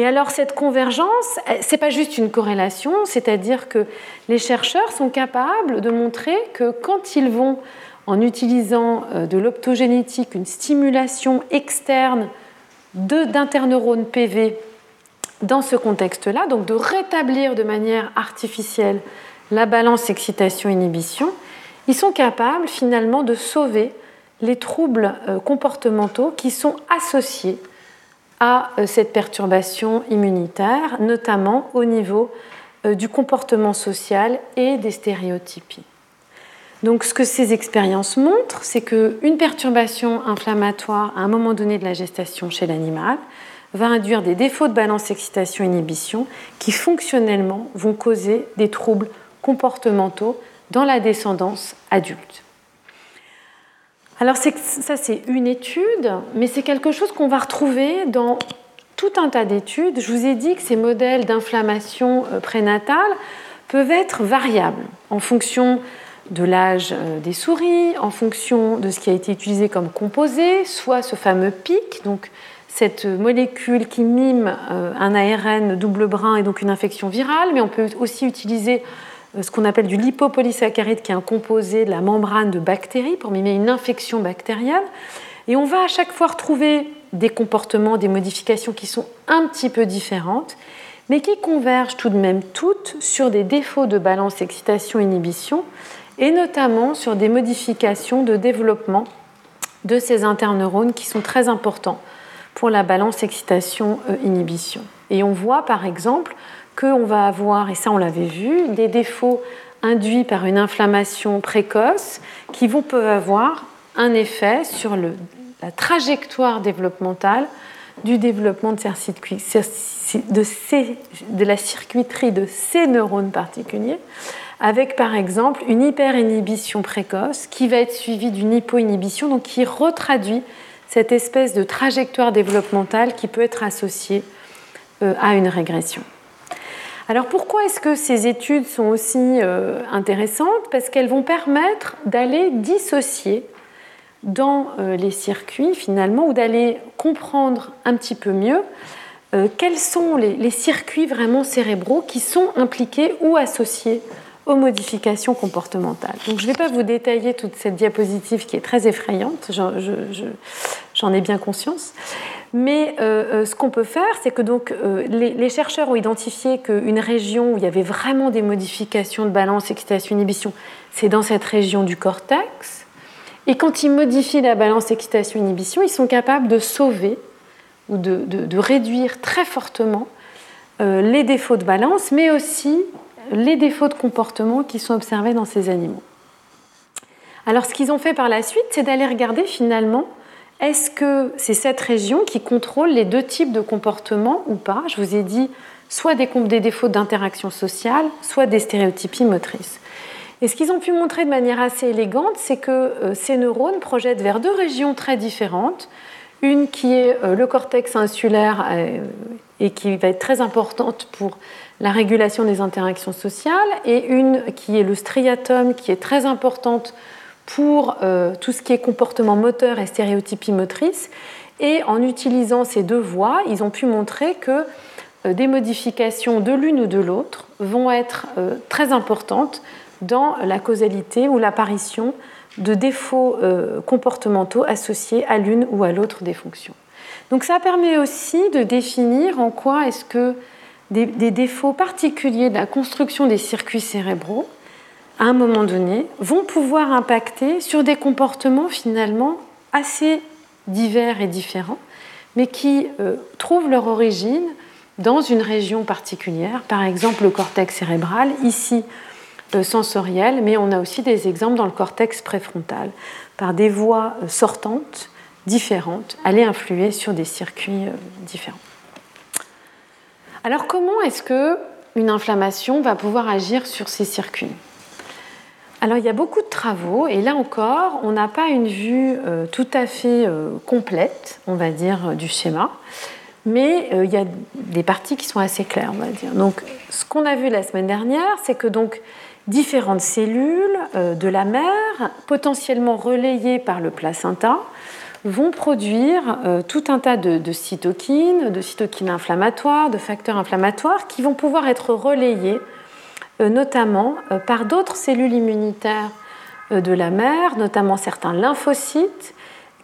Et alors cette convergence, c'est pas juste une corrélation, c'est-à-dire que les chercheurs sont capables de montrer que quand ils vont, en utilisant euh, de l'optogénétique, une stimulation externe d'interneurones PV dans ce contexte-là, donc de rétablir de manière artificielle la balance excitation-inhibition, ils sont capables finalement de sauver les troubles euh, comportementaux qui sont associés à euh, cette perturbation immunitaire, notamment au niveau euh, du comportement social et des stéréotypies. Donc ce que ces expériences montrent, c'est qu'une perturbation inflammatoire à un moment donné de la gestation chez l'animal va induire des défauts de balance excitation-inhibition qui fonctionnellement vont causer des troubles comportementaux dans la descendance adulte. Alors ça c'est une étude, mais c'est quelque chose qu'on va retrouver dans tout un tas d'études. Je vous ai dit que ces modèles d'inflammation euh, prénatale peuvent être variables en fonction de l'âge euh, des souris, en fonction de ce qui a été utilisé comme composé, soit ce fameux pic, donc cette molécule qui mime euh, un ARN double brin et donc une infection virale, mais on peut aussi utiliser ce qu'on appelle du lipopolysaccharide, qui est un composé de la membrane de bactéries pour mimer une infection bactérienne. Et on va à chaque fois retrouver des comportements, des modifications qui sont un petit peu différentes, mais qui convergent tout de même toutes sur des défauts de balance excitation-inhibition, et notamment sur des modifications de développement de ces interneurones qui sont très importants pour la balance excitation-inhibition. Et on voit par exemple qu'on va avoir, et ça on l'avait vu, des défauts induits par une inflammation précoce qui vont peuvent avoir un effet sur la trajectoire développementale du développement de la circuiterie de ces neurones particuliers, avec par exemple une hyperinhibition précoce qui va être suivie d'une hypoinhibition, donc qui retraduit cette espèce de trajectoire développementale qui peut être associée euh, à une régression. Alors pourquoi est-ce que ces études sont aussi euh, intéressantes? Parce qu'elles vont permettre d'aller dissocier dans euh, les circuits finalement ou d'aller comprendre un petit peu mieux quels sont les, circuits vraiment cérébraux qui sont impliqués ou associés aux modifications comportementales. Donc je ne vais pas vous détailler toute cette diapositive qui est très effrayante, j'en ai bien conscience. Mais euh, euh, ce qu'on peut faire, c'est que donc, euh, les, chercheurs ont identifié qu'une région où il y avait vraiment des modifications de balance, excitation, inhibition, c'est dans cette région du cortex. Et quand ils modifient la balance, excitation, inhibition, ils sont capables de sauver ou de, de réduire très fortement les défauts de balance, mais aussi les défauts de comportement qui sont observés dans ces animaux. Alors ce qu'ils ont fait par la suite, c'est d'aller regarder finalement est-ce que c'est cette région qui contrôle les deux types de comportements ou pas? Je vous ai dit soit des, défauts d'interaction sociale, soit des stéréotypies motrices. Et ce qu'ils ont pu montrer de manière assez élégante, c'est que euh, ces neurones projettent vers deux régions très différentes Une qui est le cortex insulaire et qui va être très importante pour la régulation des interactions sociales, et une qui est le striatum, qui est très importante pour tout ce qui est comportement moteur et stéréotypie motrice. Et en utilisant ces deux voies, ils ont pu montrer que euh, des modifications de l'une ou de l'autre vont être euh, très importantes dans la causalité ou l'apparition de défauts euh, comportementaux associés à l'une ou à l'autre des fonctions. Donc ça permet aussi de définir en quoi est-ce que des, défauts particuliers de la construction des circuits cérébraux, à un moment donné, vont pouvoir impacter sur des comportements finalement assez divers et différents, mais qui trouvent leur origine dans une région particulière, par exemple le cortex cérébral, ici euh, sensoriel, mais on a aussi des exemples dans le cortex préfrontal, par des voies euh, sortantes différentes, aller influer sur des circuits euh, différents. Alors comment est-ce que une inflammation va pouvoir agir sur ces circuits? Alors il y a beaucoup de travaux et là encore, on n'a pas une vue tout à fait complète, on va dire, du schéma mais euh, il y a des parties qui sont assez claires, on va dire. Donc, ce qu'on a vu la semaine dernière, c'est que donc différentes cellules euh, de la mère, potentiellement relayées par le placenta, vont produire euh, tout un tas de, cytokines, de cytokines inflammatoires, de facteurs inflammatoires qui vont pouvoir être relayés notamment par d'autres cellules immunitaires de la mère, notamment certains lymphocytes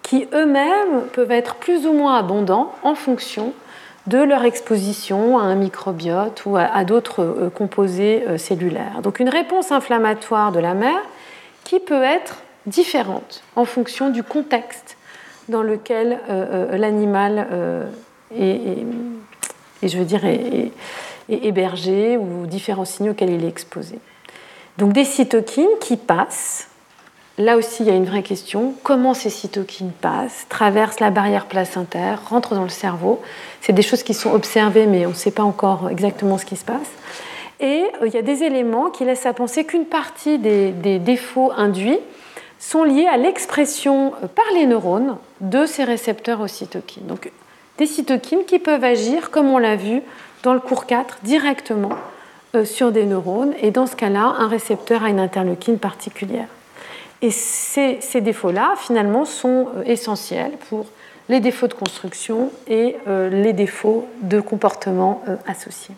qui eux-mêmes peuvent être plus ou moins abondants en fonction de leur exposition à un microbiote ou à, d'autres euh, composés euh, cellulaires. Donc une réponse inflammatoire de la mère qui peut être différente en fonction du contexte dans lequel euh, l'animal est, hébergé ou différents signaux auxquels il est exposé. Donc des cytokines qui passent Là aussi, il y a une vraie question. Comment ces cytokines passent, traversent la barrière placentaire, rentrent dans le cerveau? C'est des choses qui sont observées, mais on ne sait pas encore exactement ce qui se passe. Et euh, il y a des éléments qui laissent à penser qu'une partie des, défauts induits sont liés à l'expression euh, par les neurones de ces récepteurs aux cytokines. Donc, des cytokines qui peuvent agir, comme on l'a vu dans le cours 4, directement euh, sur des neurones. Et dans ce cas-là, un récepteur a une interleukine particulière. Et ces, défauts-là, finalement, sont euh, essentiels pour les défauts de construction et euh, les défauts de comportement associés.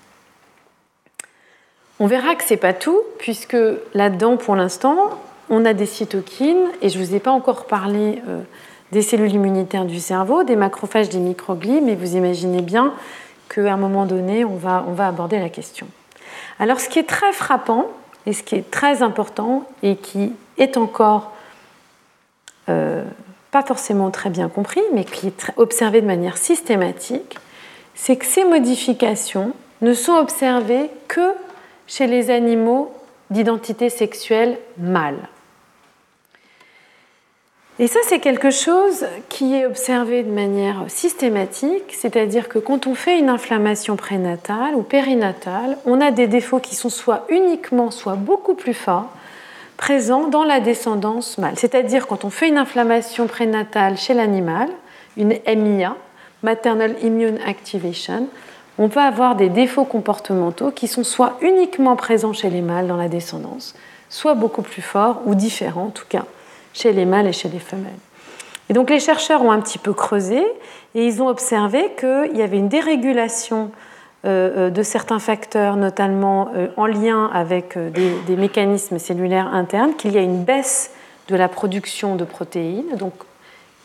On verra que ce n'est pas tout, puisque là-dedans, pour l'instant, on a des cytokines, et je ne vous ai pas encore parlé des cellules immunitaires du cerveau, des macrophages, des microglies, mais vous imaginez bien qu'à un moment donné, on va, on va aborder la question. Alors, ce qui est très frappant, et ce qui est très important, et qui est encore euh, pas forcément très bien compris, mais qui est observé de manière systématique, c'est que ces modifications ne sont observées que chez les animaux d'identité sexuelle mâle. Et ça, c'est quelque chose qui est observé de manière systématique, c'est-à-dire que quand on fait une inflammation prénatale ou périnatale, on a des défauts qui sont soit uniquement, soit beaucoup plus forts, présent dans la descendance mâle. C'est-à-dire quand on fait une inflammation prénatale chez l'animal, une MIA, Maternal Immune Activation, on peut avoir des défauts comportementaux qui sont soit uniquement présents chez les mâles dans la descendance, soit beaucoup plus forts ou différents en tout cas chez les mâles et chez les femelles. Et donc les chercheurs ont un petit peu creusé et ils ont observé qu'il y avait une dérégulation euh, euh, de certains facteurs, notamment euh, en lien avec des, mécanismes cellulaires internes, qu'il y a une baisse de la production de protéines,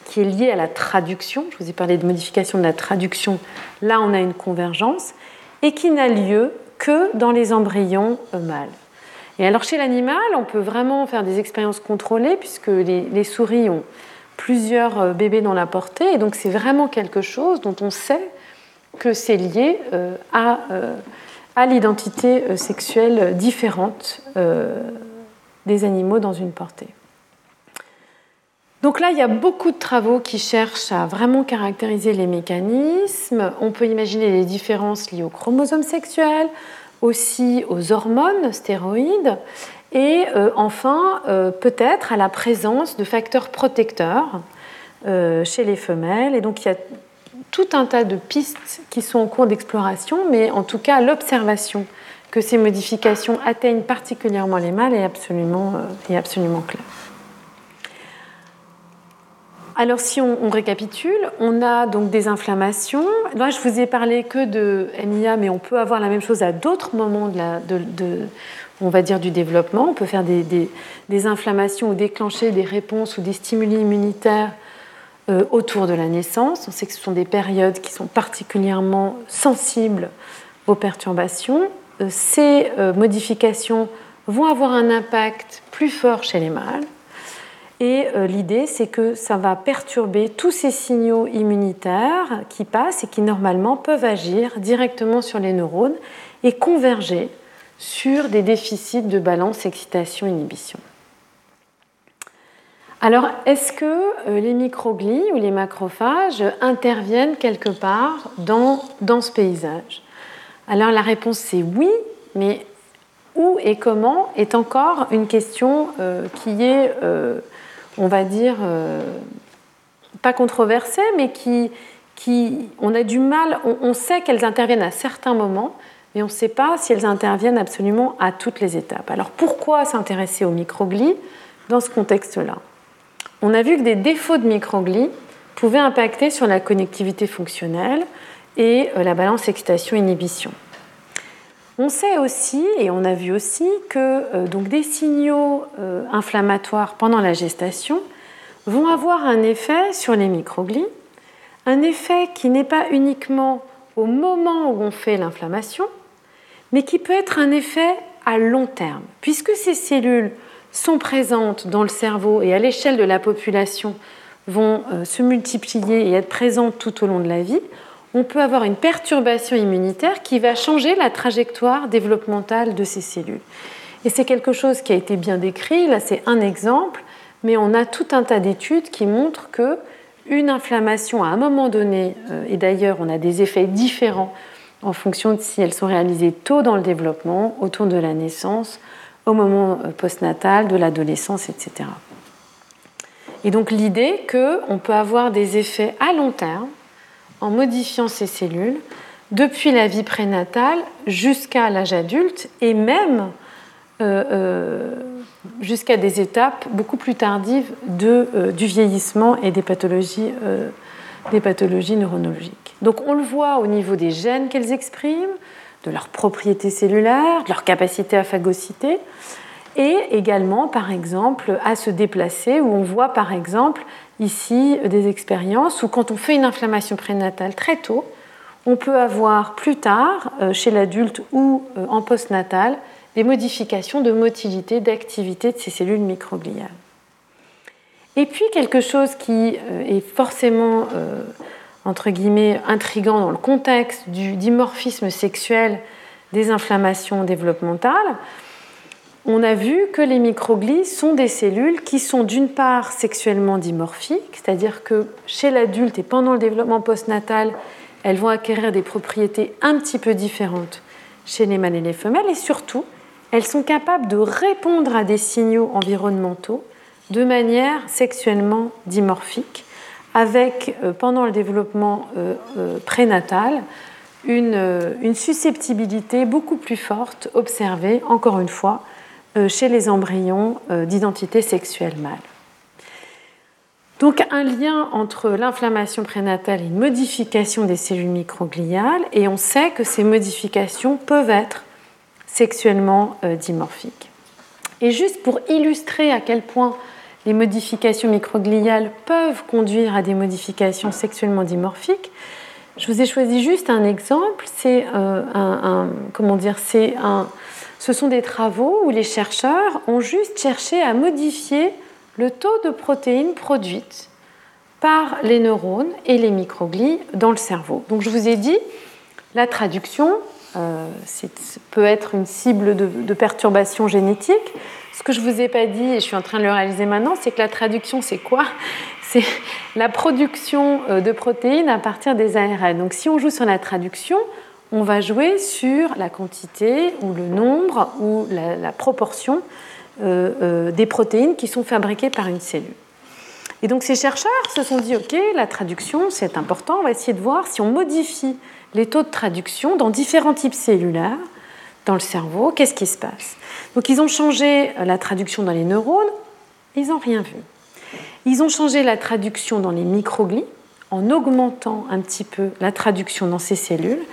qui est liée à la traduction. Je vous ai parlé de modification de la traduction. Là, on a une convergence et qui n'a lieu que dans les embryons mâles. Et alors chez l'animal, on peut vraiment faire des expériences contrôlées puisque les souris ont plusieurs bébés dans la portée et donc c'est vraiment quelque chose dont on sait que c'est lié euh, à, euh, à l'identité euh, sexuelle différente des animaux dans une portée. Donc là, il y a beaucoup de travaux qui cherchent à vraiment caractériser les mécanismes. On peut imaginer les différences liées aux chromosomes sexuels, aussi aux hormones stéroïdes, et enfin peut-être à la présence de facteurs protecteurs chez les femelles. Et donc il y a tout un tas de pistes qui sont en cours d'exploration, mais en tout cas l'observation que ces modifications atteignent particulièrement les mâles est absolument, est absolument claire. Alors si on, récapitule, on a donc des inflammations. Là, je vous ai parlé que de MIA, mais on peut avoir la même chose à d'autres moments de, on va dire, du développement. On peut faire des, inflammations ou déclencher des réponses ou des stimuli immunitaires euh, autour de la naissance. On sait que ce sont des périodes qui sont particulièrement sensibles aux perturbations. Euh, ces euh, modifications vont avoir un impact plus fort chez les mâles. Et euh, l'idée, c'est que ça va perturber tous ces signaux immunitaires qui passent et qui normalement peuvent agir directement sur les neurones et converger sur des déficits de balance excitation-inhibition. Alors, est-ce que euh, les microglies ou les macrophages interviennent quelque part dans, ce paysage? Alors, la réponse c'est oui, mais où et comment est encore une question euh, qui est on va dire, euh, pas controversées, mais qui, qui, on a du mal, on, sait qu'elles interviennent à certains moments, mais on ne sait pas si elles interviennent absolument à toutes les étapes. Alors pourquoi s'intéresser aux microglies dans ce contexte-là? On a vu que des défauts de microglies pouvaient impacter sur la connectivité fonctionnelle et euh, la balance excitation-inhibition. On sait aussi, et on a vu aussi, que euh, des signaux euh, inflammatoires pendant la gestation vont avoir un effet sur les microglies, un effet qui n'est pas uniquement au moment où on fait l'inflammation, mais qui peut être un effet à long terme, puisque ces cellules sont présentes dans le cerveau et à l'échelle de la population vont euh, se multiplier et être présentes tout au long de la vie, on peut avoir une perturbation immunitaire qui va changer la trajectoire développementale de ces cellules. Et c'est quelque chose qui a été bien décrit, là c'est un exemple, mais on a tout un tas d'études qui montrent que une inflammation à un moment donné, euh, et d'ailleurs on a des effets différents en fonction de si elles sont réalisées tôt dans le développement, autour de la naissance, au moment euh, postnatal, de l'adolescence, etc. Et donc l'idée qu'on peut avoir des effets à long terme en modifiant ces cellules depuis la vie prénatale jusqu'à l'âge adulte et même euh, euh, jusqu'à des étapes beaucoup plus tardives euh, du vieillissement et des pathologies, des pathologies neurologiques. Donc on le voit au niveau des gènes qu'elles expriment, de leurs propriétés cellulaires, de leur capacité à phagocyter, et également par exemple à se déplacer, où on voit par exemple ici des expériences où quand on fait une inflammation prénatale très tôt, on peut avoir plus tard, euh, chez l'adulte ou euh, en postnatal, des modifications de motilité, d'activité de ces cellules microgliales. Et puis quelque chose qui euh, est forcément, entre guillemets, intrigant dans le contexte du dimorphisme sexuel des inflammations développementales, on a vu que les microglies sont des cellules qui sont d'une part sexuellement dimorphiques, c'est-à-dire que chez l'adulte et pendant le développement postnatal, elles vont acquérir des propriétés un petit peu différentes chez les mâles et les femelles, et surtout, elles sont capables de répondre à des signaux environnementaux de manière sexuellement dimorphique, avec, euh, pendant le développement euh, euh, prénatal, une, une susceptibilité beaucoup plus forte observée, encore une fois, chez les embryons euh, d'identité sexuelle mâle. Donc un lien entre l'inflammation prénatale et une modification des cellules microgliales, et on sait que ces modifications peuvent être sexuellement euh, dimorphiques. Et juste pour illustrer à quel point les modifications microgliales peuvent conduire à des modifications sexuellement dimorphiques, je vous ai choisi juste un exemple. C'est un, comment dire, c'est un, ce sont des travaux où les chercheurs ont juste cherché à modifier le taux de protéines produites par les neurones et les microglies dans le cerveau. Donc je vous ai dit, la traduction euh, peut être une cible de, de, perturbation génétique. Ce que je ne vous ai pas dit, et je suis en train de le réaliser maintenant, c'est que la traduction, c'est quoi? C'est la production euh, de protéines à partir des ARN. Donc si on joue sur la traduction, on va jouer sur la quantité ou le nombre ou la, proportion euh, euh, des protéines qui sont fabriquées par une cellule. Et donc ces chercheurs se sont dit, OK, la traduction, c'est important, on va essayer de voir si on modifie les taux de traduction dans différents types cellulaires dans le cerveau, qu'est-ce qui se passe? Donc ils ont changé la traduction dans les neurones, ils n'ont rien vu. Ils ont changé la traduction dans les microglies en augmentant un petit peu la traduction dans ces cellules.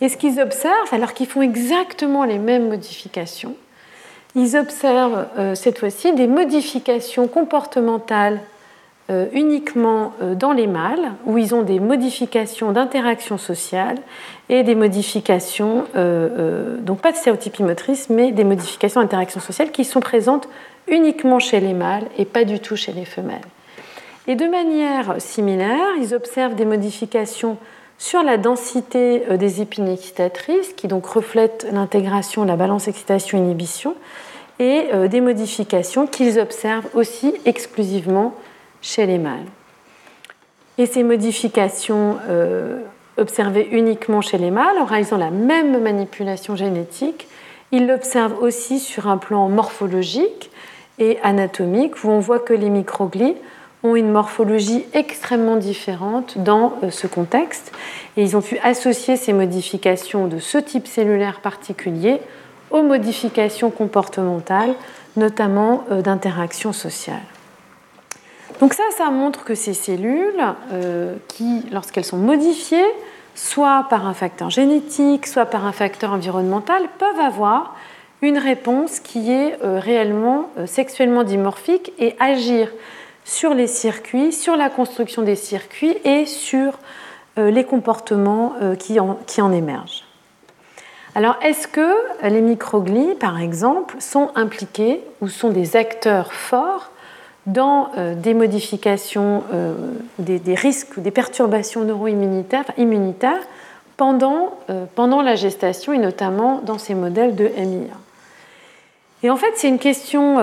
Et ce qu'ils observent, alors qu'ils font exactement les mêmes modifications, ils observent euh, cette fois-ci des modifications comportementales euh, uniquement euh, dans les mâles, où ils ont des modifications d'interaction sociale et des modifications, donc pas de stéréotypie motrice, mais des modifications d'interaction sociale qui sont présentes uniquement chez les mâles et pas du tout chez les femelles. Et de manière similaire, ils observent des modifications sur la densité des épines excitatrices, qui donc reflètent l'intégration la balance excitation-inhibition, et des modifications qu'ils observent aussi exclusivement chez les mâles. Et ces modifications euh, observées uniquement chez les mâles, en réalisant la même manipulation génétique, ils l'observent aussi sur un plan morphologique et anatomique, où on voit que les microglies ont une morphologie extrêmement différente dans euh, ce contexte. Et ils ont pu associer ces modifications de ce type cellulaire particulier aux modifications comportementales, notamment euh, d'interaction sociale. Donc ça, ça montre que ces cellules, euh, qui, lorsqu'elles sont modifiées, soit par un facteur génétique, soit par un facteur environnemental, peuvent avoir une réponse qui est réellement sexuellement dimorphique et agir sur les circuits, sur la construction des circuits et sur les comportements qui en, qui en émergent. Alors, est-ce que les microglies, par exemple, sont impliqués ou sont des acteurs forts dans euh, des modifications, euh, des, risques ou des perturbations neuroimmunitaires immunitaires pendant, euh, pendant la gestation et notamment dans ces modèles de MIA. Et en fait, c'est une question,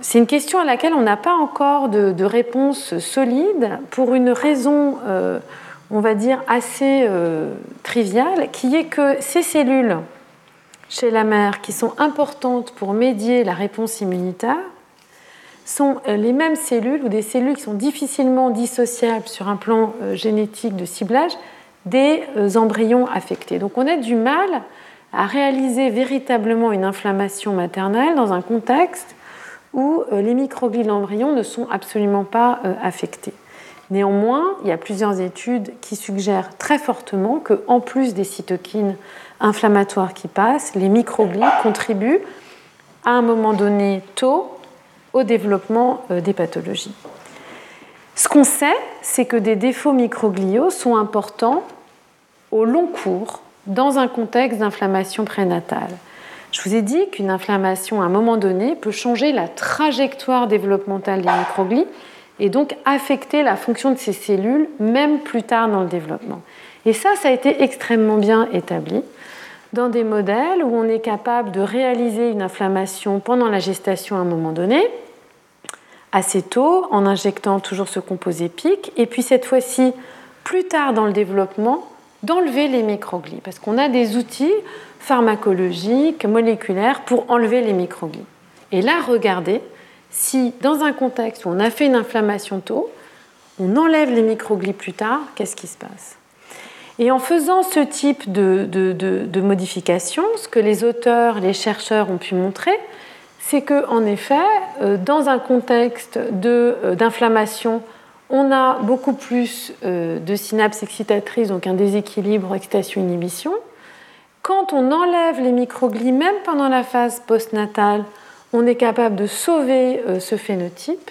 c'est une question à laquelle on n'a pas encore de, réponse solide pour une raison, on va dire, assez triviale, qui est que ces cellules chez la mère qui sont importantes pour médier la réponse immunitaire, sont euh, les mêmes cellules ou des cellules qui sont difficilement dissociables sur un plan euh, génétique de ciblage des euh, embryons affectés. Donc on a du mal à réaliser véritablement une inflammation maternelle dans un contexte où les microglies de l'embryon ne sont absolument pas affectés. Néanmoins, il y a plusieurs études qui suggèrent très fortement que, en plus des cytokines inflammatoires qui passent, les microglies contribuent à un moment donné tôt au développement euh, des pathologies. Ce qu'on sait, c'est que des défauts microgliaux sont importants au long cours dans un contexte d'inflammation prénatale. Je vous ai dit qu'une inflammation à un moment donné peut changer la trajectoire développementale des microglies et donc affecter la fonction de ces cellules même plus tard dans le développement. Et ça, ça a été extrêmement bien établi dans des modèles où on est capable de réaliser une inflammation pendant la gestation à un moment donné, assez tôt, en injectant toujours ce composé PIC, et puis cette fois-ci, plus tard dans le développement, d'enlever les microglies, parce qu'on a des outils pharmacologiques, moléculaires pour enlever les microglies. Et là, regardez si dans un contexte où on a fait une inflammation tôt, on enlève les microglies plus tard, qu'est-ce qui se passe? Et en faisant ce type de, de, modification, ce que les auteurs, les chercheurs ont pu montrer, c'est que en effet, euh, dans un contexte euh, d'inflammation, on a beaucoup plus euh, de synapses excitatrices, donc un déséquilibre excitation-inhibition. Quand on enlève les microglies, même pendant la phase postnatale, on est capable de sauver ce phénotype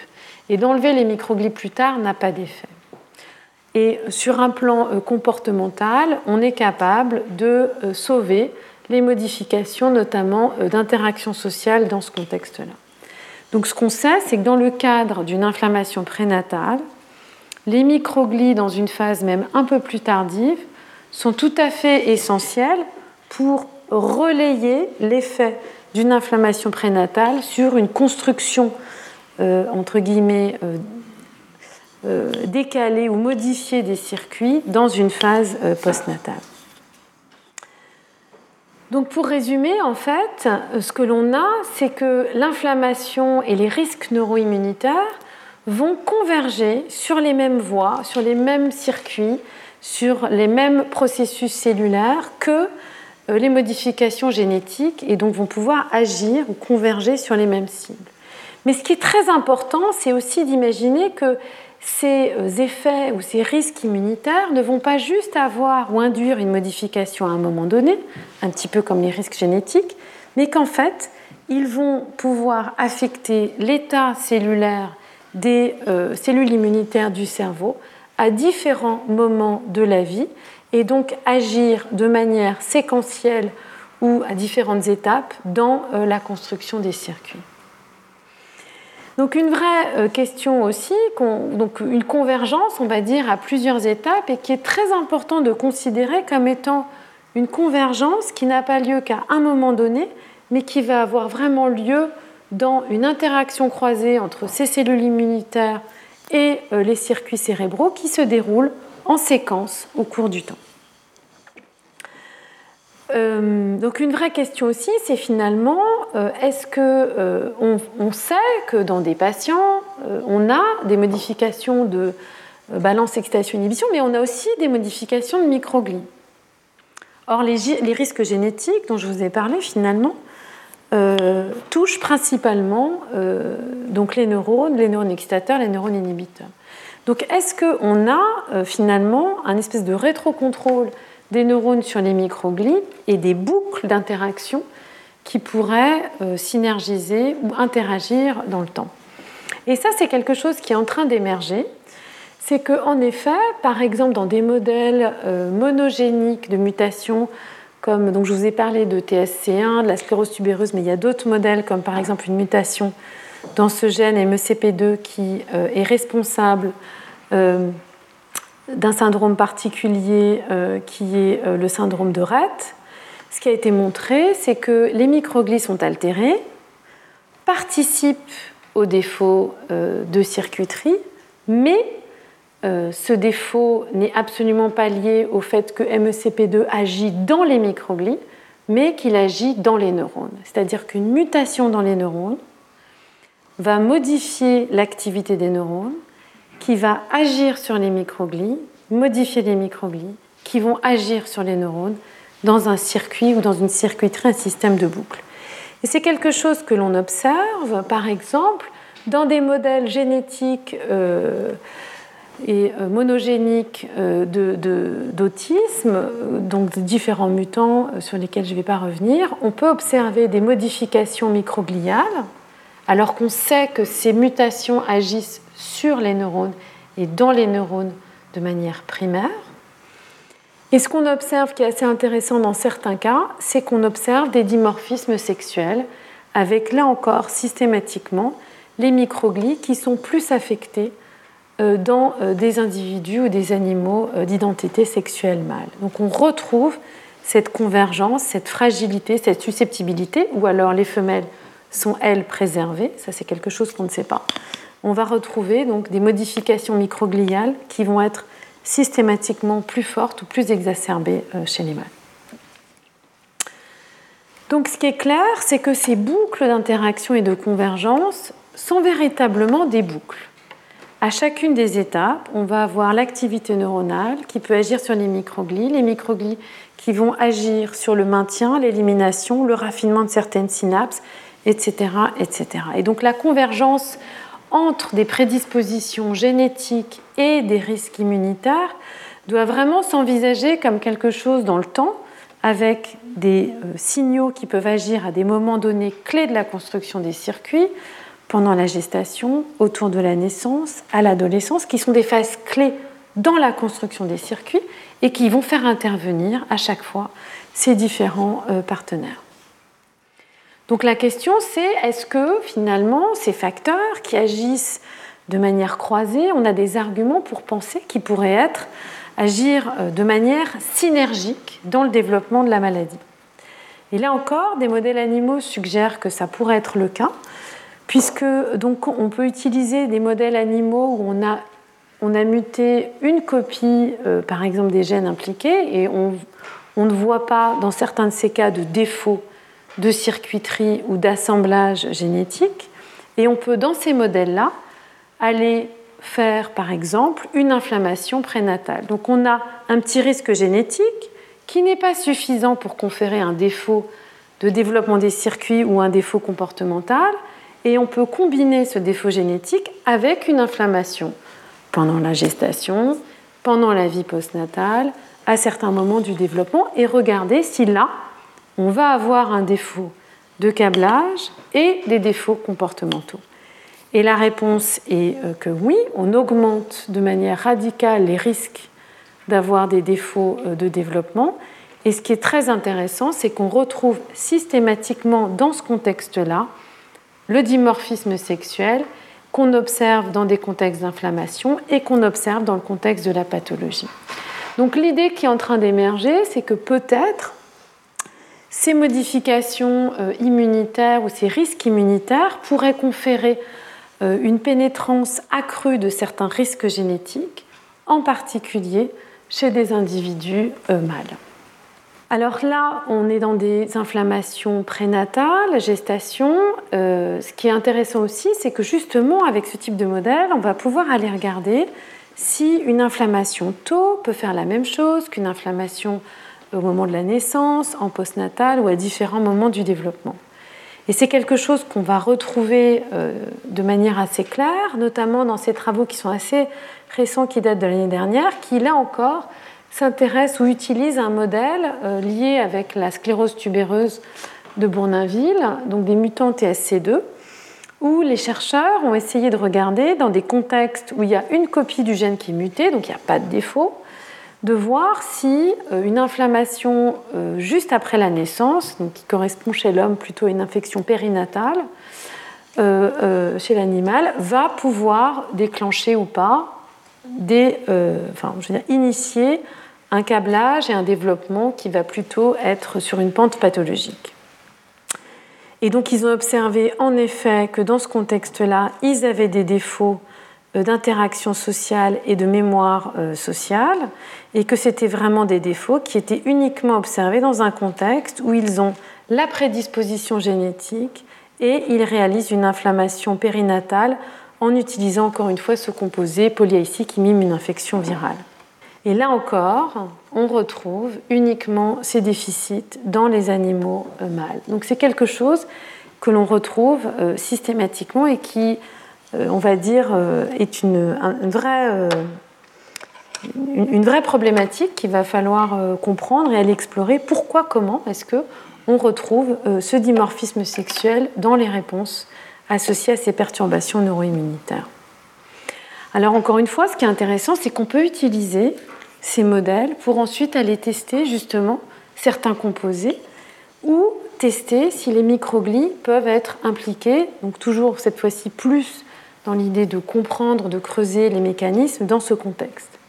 et d'enlever les microglies plus tard n'a pas d'effet. Et sur un plan euh, comportemental, on est capable de euh, sauver les modifications, notamment euh, d'interaction sociale dans ce contexte-là. Donc ce qu'on sait, c'est que dans le cadre d'une inflammation prénatale, les microglies dans une phase même un peu plus tardive sont tout à fait essentielles pour relayer l'effet d'une inflammation prénatale sur une construction, entre guillemets, euh, décaler ou modifier des circuits dans une phase euh, postnatale. Donc pour résumer, en fait, euh, ce que l'on a, c'est que l'inflammation et les risques neuroimmunitaires vont converger sur les mêmes voies, sur les mêmes circuits, sur les mêmes processus cellulaires que euh, les modifications génétiques et donc vont pouvoir agir ou converger sur les mêmes cibles. Mais ce qui est très important, c'est aussi d'imaginer que ces euh, effets ou ces risques immunitaires ne vont pas juste avoir ou induire une modification à un moment donné, un petit peu comme les risques génétiques, mais qu'en fait, ils vont pouvoir affecter l'état cellulaire des euh, cellules immunitaires du cerveau à différents moments de la vie et donc agir de manière séquentielle ou à différentes étapes dans euh, la construction des circuits. Donc une vraie euh, question aussi, donc une convergence, on va dire, à plusieurs étapes et qui est très important de considérer comme étant une convergence qui n'a pas lieu qu'à un moment donné, mais qui va avoir vraiment lieu dans une interaction croisée entre ces cellules immunitaires et euh, les circuits cérébraux qui se déroulent en séquence au cours du temps. Euh, donc une vraie question aussi, c'est finalement, euh, est-ce que euh, on, sait que dans des patients, on a des modifications de balance excitation-inhibition, mais on a aussi des modifications de microglies. Or, les, les, risques génétiques dont je vous ai parlé, finalement, touchent principalement donc les neurones, les neurones excitateurs, les neurones inhibiteurs. Donc, est-ce qu'on a finalement un espèce de rétrocontrôle des neurones sur les microglies et des boucles d'interaction qui pourraient euh, synergiser ou interagir dans le temps? Et ça, c'est quelque chose qui est en train d'émerger. C'est qu'en effet, par exemple, dans des modèles euh, monogéniques de mutation, comme donc je vous ai parlé de TSC1, de la sclérose tubéreuse, mais il y a d'autres modèles, comme par exemple une mutation dans ce gène MECP2 qui euh, est responsable d'un syndrome particulier euh, qui est euh, le syndrome de Rett, ce qui a été montré, c'est que les microglies sont altérées, participent au défaut euh, de circuiterie, mais ce défaut n'est absolument pas lié au fait que MECP2 agit dans les microglies, mais qu'il agit dans les neurones. C'est-à-dire qu'une mutation dans les neurones va modifier l'activité des neurones qui va agir sur les microglies, modifier les microglies, qui vont agir sur les neurones dans un circuit ou dans une circuiterie, un système de boucle. Et c'est quelque chose que l'on observe, par exemple, dans des modèles génétiques euh, et euh, monogéniques euh, d'autisme, donc de différents mutants sur lesquels je ne vais pas revenir. On peut observer des modifications microgliales, alors qu'on sait que ces mutations agissent sur les neurones et dans les neurones de manière primaire. Et ce qu'on observe qui est assez intéressant dans certains cas, c'est qu'on observe des dimorphismes sexuels avec là encore systématiquement les microglies qui sont plus affectés euh, dans euh, des individus ou des animaux euh, d'identité sexuelle mâle. Donc on retrouve cette convergence, cette fragilité, cette susceptibilité, ou alors les femelles sont elles préservées, ça c'est quelque chose qu'on ne sait pas, on va retrouver donc des modifications microgliales qui vont être systématiquement plus fortes ou plus exacerbées euh, chez les mâles. Donc ce qui est clair, c'est que ces boucles d'interaction et de convergence sont véritablement des boucles. À chacune des étapes, on va avoir l'activité neuronale qui peut agir sur les microglies, les microglies qui vont agir sur le maintien, l'élimination, le raffinement de certaines synapses, etc., etc. Et donc la convergence entre des prédispositions génétiques et des risques immunitaires doit vraiment s'envisager comme quelque chose dans le temps, avec des euh, signaux qui peuvent agir à des moments donnés clés de la construction des circuits, pendant la gestation, autour de la naissance, à l'adolescence, qui sont des phases clés dans la construction des circuits et qui vont faire intervenir à chaque fois ces différents euh, partenaires. Donc la question c'est est-ce que finalement ces facteurs qui agissent de manière croisée, on a des arguments pour penser qu'ils pourraient agir euh, de manière synergique dans le développement de la maladie? Et là encore, des modèles animaux suggèrent que ça pourrait être le cas, puisque on peut utiliser des modèles animaux où on a, on a muté une copie, euh, par exemple, des gènes impliqués, et on, on ne voit pas dans certains de ces cas de défaut de circuiterie ou d'assemblage génétique. Et on peut, dans ces modèles-là, aller faire, par exemple, une inflammation prénatale. Donc on a un petit risque génétique qui n'est pas suffisant pour conférer un défaut de développement des circuits ou un défaut comportemental, et on peut combiner ce défaut génétique avec une inflammation pendant la gestation, pendant la vie postnatale, à certains moments du développement, et regarder si là, on va avoir un défaut de câblage et des défauts comportementaux. Et la réponse est euh, que oui, on augmente de manière radicale les risques d'avoir des défauts euh, de développement. Et ce qui est très intéressant, c'est qu'on retrouve systématiquement dans ce contexte-là le dimorphisme sexuel qu'on observe dans des contextes d'inflammation et qu'on observe dans le contexte de la pathologie. Donc l'idée qui est en train d'émerger, c'est que peut-être ces modifications euh, immunitaires ou ces risques immunitaires pourraient conférer euh, une pénétrance accrue de certains risques génétiques, en particulier chez des individus euh, mâles. Alors là, on est dans des inflammations prénatales, gestation. Ce qui est intéressant aussi, c'est que justement, avec ce type de modèle, on va pouvoir aller regarder si une inflammation tôt peut faire la même chose qu'une inflammation au moment de la naissance, en postnatal ou à différents moments du développement. Et c'est quelque chose qu'on va retrouver euh, de manière assez claire, notamment dans ces travaux qui sont assez récents, qui datent de l'année dernière, qui là encore s'intéressent ou utilisent un modèle euh, lié avec la sclérose tubéreuse de Bournonville, donc des mutants TSC2, où les chercheurs ont essayé de regarder dans des contextes où il y a une copie du gène qui est mutée, donc il n'y a pas de défaut, de voir si euh, une inflammation euh, juste après la naissance, donc qui correspond chez l'homme plutôt à une infection périnatale, euh, chez l'animal, va pouvoir déclencher ou pas, enfin, je veux dire, initier un câblage et un développement qui va plutôt être sur une pente pathologique. Et donc ils ont observé en effet que dans ce contexte-là, ils avaient des défauts d'interaction sociale et de mémoire euh, sociale, et que c'était vraiment des défauts qui étaient uniquement observés dans un contexte où ils ont la prédisposition génétique et ils réalisent une inflammation périnatale en utilisant encore une fois ce composé polyIC qui mime une infection virale. Et là encore, on retrouve uniquement ces déficits dans les animaux euh, mâles. Donc c'est quelque chose que l'on retrouve systématiquement et qui euh, on va dire, euh, est une, vraie, euh, une, vraie problématique qu'il va falloir comprendre et aller explorer. Pourquoi, comment est-ce que on retrouve ce dimorphisme sexuel dans les réponses associées à ces perturbations neuroimmunitaires? Alors encore une fois, ce qui est intéressant, c'est qu'on peut utiliser ces modèles pour ensuite aller tester justement certains composés ou tester si les microglies peuvent être impliqués, donc toujours cette fois-ci plus dans l'idée de comprendre, de creuser les mécanismes dans ce contexte.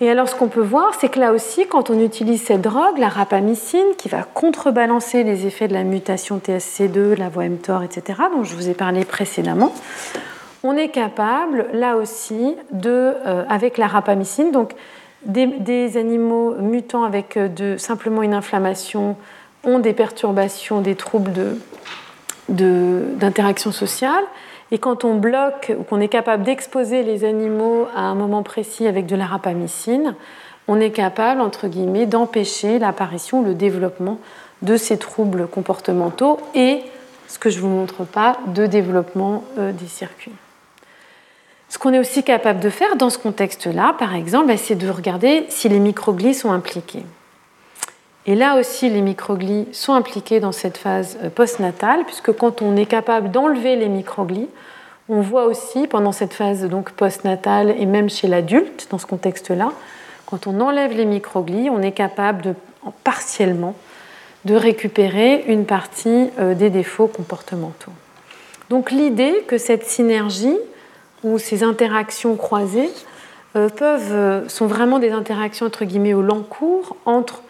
Et alors ce qu'on peut voir, c'est que là aussi, quand on utilise cette drogue, la rapamycine, qui va contrebalancer les effets de la mutation TSC2, la voie mTOR, etc., dont je vous ai parlé précédemment, on est capable, là aussi, de, euh, avec la rapamycine, donc des, animaux mutants avec euh, simplement une inflammation ont des perturbations, des troubles d'interaction sociale, et quand on bloque ou qu'on est capable d'exposer les animaux à un moment précis avec de la rapamycine, on est capable, entre guillemets, d'empêcher l'apparition, le développement de ces troubles comportementaux et, ce que je ne vous montre pas, de développement euh, des circuits. Ce qu'on est aussi capable de faire dans ce contexte-là, par exemple, c'est de regarder si les microglies sont impliqués. Et là aussi, les microglies sont impliquées dans cette phase euh, postnatale, puisque quand on est capable d'enlever les microglies, on voit aussi pendant cette phase donc postnatale et même chez l'adulte, dans ce contexte-là, quand on enlève les microglies, on est capable de, partiellement de récupérer une partie euh, des défauts comportementaux. Donc l'idée que cette synergie ou ces interactions croisées euh, peuvent, sont vraiment des interactions entre guillemets au long cours entre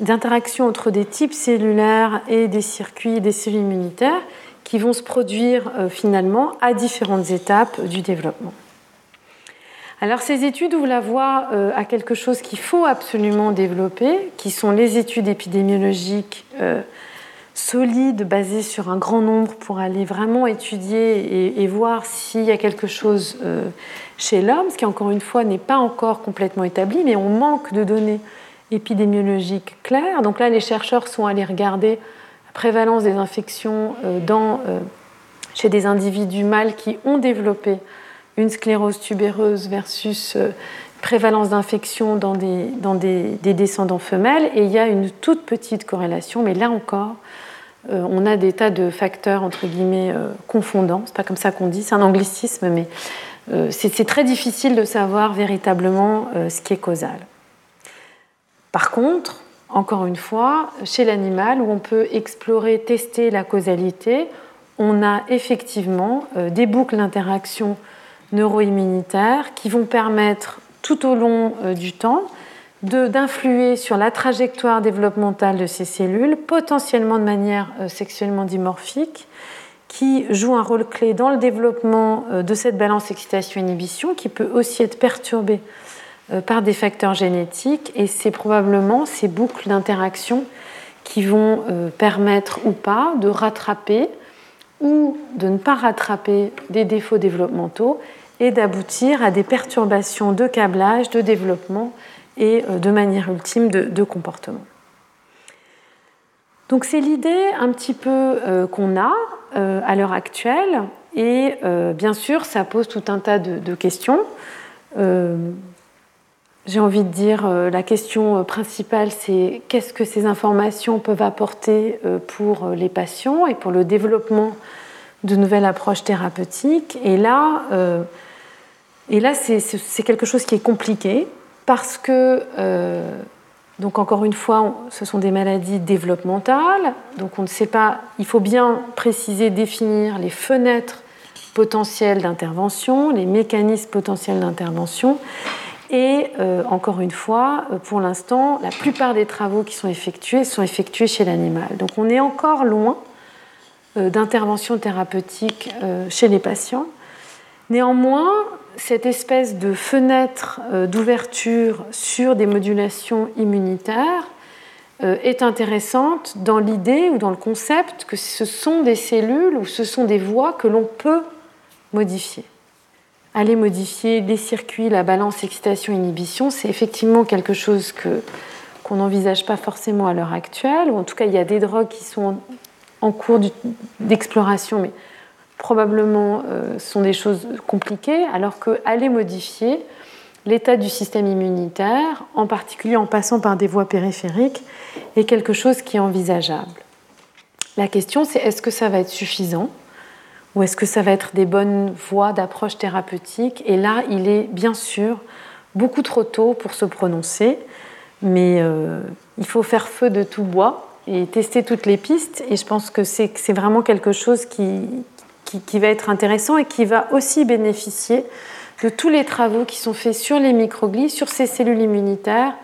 d'interactions entre des types cellulaires et des circuits, des cellules immunitaires qui vont se produire euh, finalement à différentes étapes du développement. Alors ces études ouvrent la voie euh, à quelque chose qu'il faut absolument développer, qui sont les études épidémiologiques euh, solide, basé sur un grand nombre pour aller vraiment étudier et, voir s'il y a quelque chose chez l'homme, ce qui encore une fois n'est pas encore complètement établi, mais on manque de données épidémiologiques claires. Donc là, les chercheurs sont allés regarder la prévalence des infections euh, euh, chez des individus mâles qui ont développé une sclérose tubéreuse versus prévalence d'infection dans, des, dans des, descendants femelles. Et il y a une toute petite corrélation, mais là encore, euh, on a des tas de facteurs entre guillemets euh, confondants. C'est pas comme ça qu'on dit, c'est un anglicisme, mais euh, c'est très difficile de savoir véritablement ce qui est causal. Par contre, encore une fois, chez l'animal, où on peut explorer, tester la causalité, on a effectivement des boucles d'interaction neuroimmunitaires qui vont permettre tout au long du temps d'influer sur la trajectoire développementale de ces cellules, potentiellement de manière euh, sexuellement dimorphique, qui joue un rôle clé dans le développement euh, de cette balance excitation-inhibition, qui peut aussi être perturbée euh, par des facteurs génétiques. Et c'est probablement ces boucles d'interaction qui vont permettre ou pas de rattraper ou de ne pas rattraper des défauts développementaux et d'aboutir à des perturbations de câblage, de développement et euh, de manière ultime de, comportement. Donc c'est l'idée un petit peu euh, qu'on a euh, à l'heure actuelle et bien sûr ça pose tout un tas de, questions. J'ai envie de dire la question principale c'est qu'est-ce que ces informations peuvent apporter pour les patients et pour le développement de nouvelles approches thérapeutiques. Et là, et là c'est quelque chose qui est compliqué parce que, euh, donc encore une fois, ce sont des maladies développementales, donc on ne sait pas, il faut bien préciser, définir les fenêtres potentielles d'intervention, les mécanismes potentiels d'intervention. Et euh, encore une fois, pour l'instant, la plupart des travaux qui sont effectués sont effectués chez l'animal. Donc on est encore loin euh, d'intervention thérapeutique chez les patients. Néanmoins, cette espèce de fenêtre euh, d'ouverture sur des modulations immunitaires euh, est intéressante dans l'idée ou dans le concept que ce sont des cellules ou ce sont des voies que l'on peut modifier. Aller modifier les circuits, la balance excitation-inhibition, c'est effectivement quelque chose qu'on n'envisage pas forcément à l'heure actuelle, ou en tout cas il y a des drogues qui sont en cours d'exploration, mais probablement euh, sont des choses compliquées, alors qu'aller modifier l'état du système immunitaire, en particulier en passant par des voies périphériques, est quelque chose qui est envisageable. La question, c'est est-ce que ça va être suffisant? Ou est-ce que ça va être des bonnes voies d'approche thérapeutique? Et là, il est bien sûr beaucoup trop tôt pour se prononcer, mais euh, il faut faire feu de tout bois et tester toutes les pistes. Et je pense que c'est vraiment quelque chose qui, qui, va être intéressant et qui va aussi bénéficier de tous les travaux qui sont faits sur les microglies, sur ces cellules immunitaires,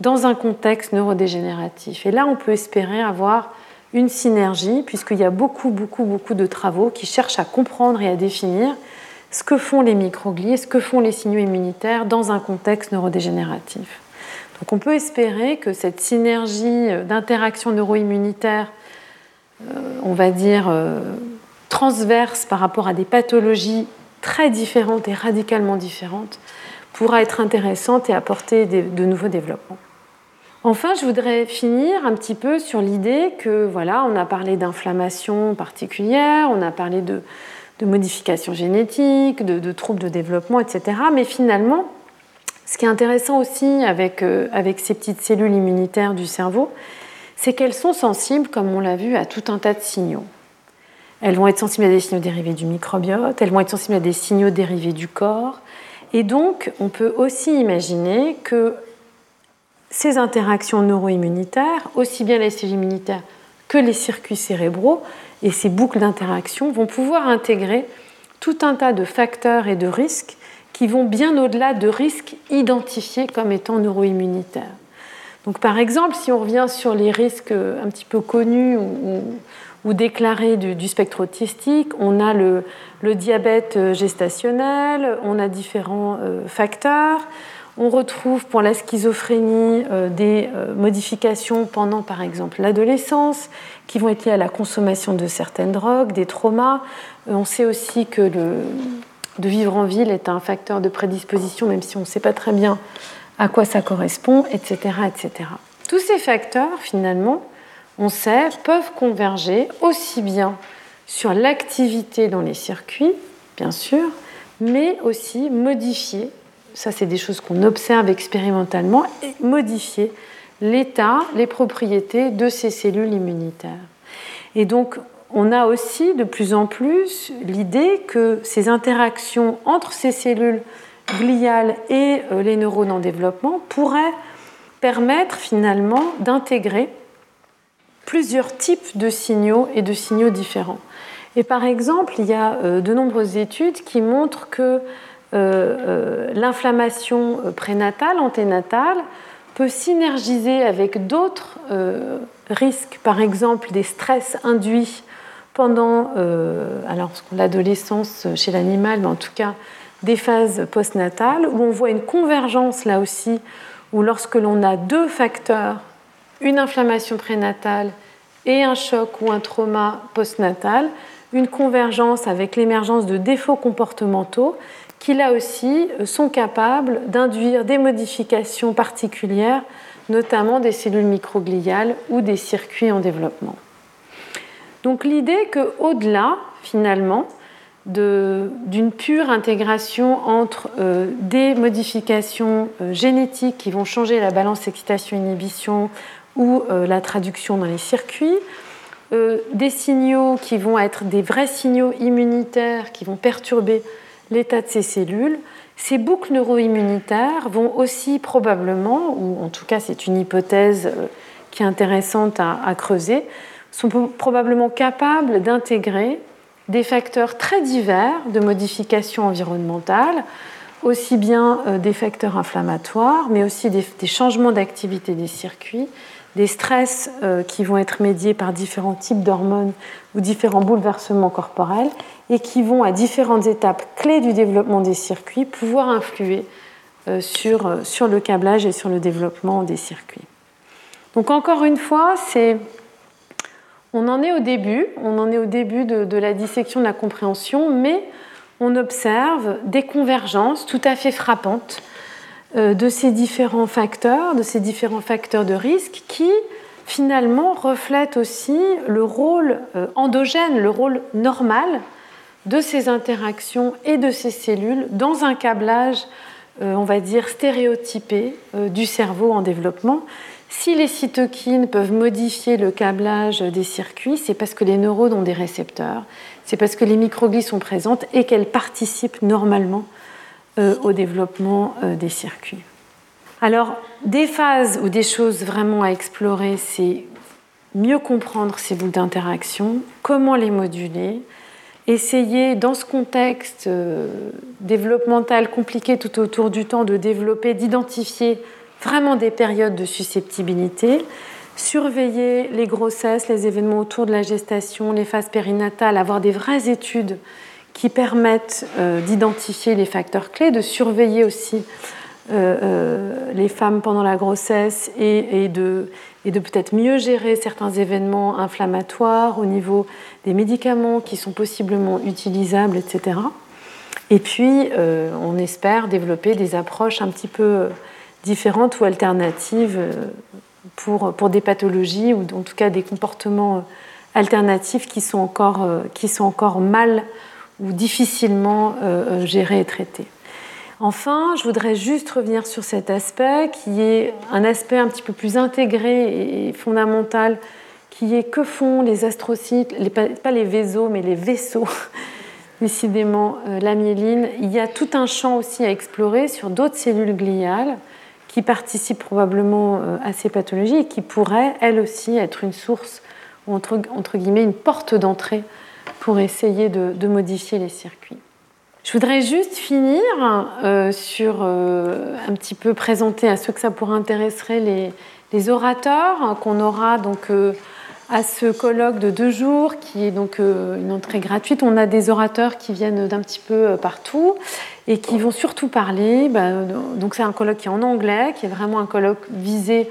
dans un contexte neurodégénératif. Et là, on peut espérer avoir une synergie, puisqu'il y a beaucoup, beaucoup, beaucoup de travaux qui cherchent à comprendre et à définir ce que font les microglies, ce que font les signaux immunitaires dans un contexte neurodégénératif. Donc on peut espérer que cette synergie d'interaction neuroimmunitaire, euh, on va dire, euh, transverse par rapport à des pathologies très différentes et radicalement différentes pourra être intéressante et apporter de nouveaux développements. Enfin, je voudrais finir un petit peu sur l'idée que, voilà, on a parlé d'inflammation particulière, on a parlé de, modifications génétiques, de, troubles de développement, etc. Mais finalement, ce qui est intéressant aussi avec, euh, avec ces petites cellules immunitaires du cerveau, c'est qu'elles sont sensibles, comme on l'a vu, à tout un tas de signaux. Elles vont être sensibles à des signaux dérivés du microbiote, elles vont être sensibles à des signaux dérivés du corps. Et donc, on peut aussi imaginer que ces interactions neuroimmunitaires, aussi bien les cellules immunitaires que les circuits cérébraux et ces boucles d'interaction vont pouvoir intégrer tout un tas de facteurs et de risques qui vont bien au-delà de risques identifiés comme étant neuroimmunitaires. Donc par exemple, si on revient sur les risques un petit peu connus ou, ou déclaré du, spectre autistique. On a le, diabète euh, gestationnel, on a différents euh, facteurs. On retrouve pour la schizophrénie euh, des euh, modifications pendant par exemple l'adolescence qui vont être liées à la consommation de certaines drogues, des traumas. on sait aussi que de vivre en ville est un facteur de prédisposition, même si on ne sait pas très bien à quoi ça correspond, etc., etc. Tous ces facteurs, finalement, on sait, peuvent converger aussi bien sur l'activité dans les circuits, bien sûr, mais aussi modifier, ça c'est des choses qu'on observe expérimentalement, et modifier l'état, les propriétés de ces cellules immunitaires. Et donc on a aussi de plus en plus l'idée que ces interactions entre ces cellules gliales et euh, les neurones en développement pourraient permettre finalement d'intégrer plusieurs types de signaux et de signaux différents. Et par exemple, il y a euh, de nombreuses études qui montrent que l'inflammation prénatale, anténatale, peut synergiser avec d'autres risques, par exemple des stress induits pendant euh, l'adolescence chez l'animal, mais en tout cas des phases postnatales, où on voit une convergence là aussi, où lorsque l'on a deux facteurs, une inflammation prénatale et un choc ou un trauma postnatal, une convergence avec l'émergence de défauts comportementaux qui là aussi sont capables d'induire des modifications particulières, notamment des cellules microgliales ou des circuits en développement. Donc l'idée qu'au-delà, finalement, d'une pure intégration entre euh, des modifications euh, génétiques qui vont changer la balance excitation-inhibition ou euh, la traduction dans les circuits, des signaux qui vont être des vrais signaux immunitaires qui vont perturber l'état de ces cellules, ces boucles neuroimmunitaires vont aussi probablement, ou en tout cas c'est une hypothèse qui est intéressante à creuser, sont probablement capables d'intégrer des facteurs très divers de modification environnementale, aussi bien euh, des facteurs inflammatoires, mais aussi des, changements d'activité des circuits, des stress euh, qui vont être médiés par différents types d'hormones ou différents bouleversements corporels et qui vont à différentes étapes clés du développement des circuits pouvoir influer euh, sur, sur le câblage et sur le développement des circuits. Donc encore une fois, on en est au début, on en est au début de, la dissection de la compréhension, mais on observe des convergences tout à fait frappantes euh, de ces différents facteurs, de ces différents facteurs de risque qui finalement reflètent aussi le rôle euh, endogène, le rôle normal de ces interactions et de ces cellules dans un câblage, euh, on va dire, stéréotypé du cerveau en développement. Si les cytokines peuvent modifier le câblage des circuits, c'est parce que les neurones ont des récepteurs, c'est parce que les microglies sont présentes et qu'elles participent normalement euh, au développement euh, des circuits. Alors, des phases ou des choses vraiment à explorer, c'est mieux comprendre ces boucles d'interaction, comment les moduler, essayer dans ce contexte euh, développemental compliqué tout autour du temps de développer, d'identifier vraiment des périodes de susceptibilité, surveiller les grossesses, les événements autour de la gestation, les phases périnatales, avoir des vraies études qui permettent euh, d'identifier les facteurs clés, de surveiller aussi euh, euh, les femmes pendant la grossesse et, de, peut-être mieux gérer certains événements inflammatoires au niveau des médicaments qui sont possiblement utilisables, etc. Et puis, on espère développer des approches un petit peu différentes ou alternatives pour, pour des pathologies ou en tout cas des comportements alternatifs qui sont encore, qui sont encore mal ou difficilement gérés et traités. Enfin, je voudrais juste revenir sur cet aspect qui est un aspect un petit peu plus intégré et fondamental, qui est que font les astrocytes, pas les vaisseaux, mais les vaisseaux, décidément la myéline. Il y a tout un champ aussi à explorer sur d'autres cellules gliales qui participent probablement euh, à ces pathologies et qui pourraient, elles aussi, être une source, ou entre, guillemets, une porte d'entrée pour essayer de, modifier les circuits. Je voudrais juste finir euh, sur euh, un petit peu présenter à ceux que ça pourrait intéresser les, orateurs qu'on aura donc à ce colloque de deux jours qui est donc une entrée gratuite. On a des orateurs qui viennent d'un petit peu partout et qui vont surtout parler. Bah, donc c'est un colloque qui est en anglais, qui est vraiment un colloque visé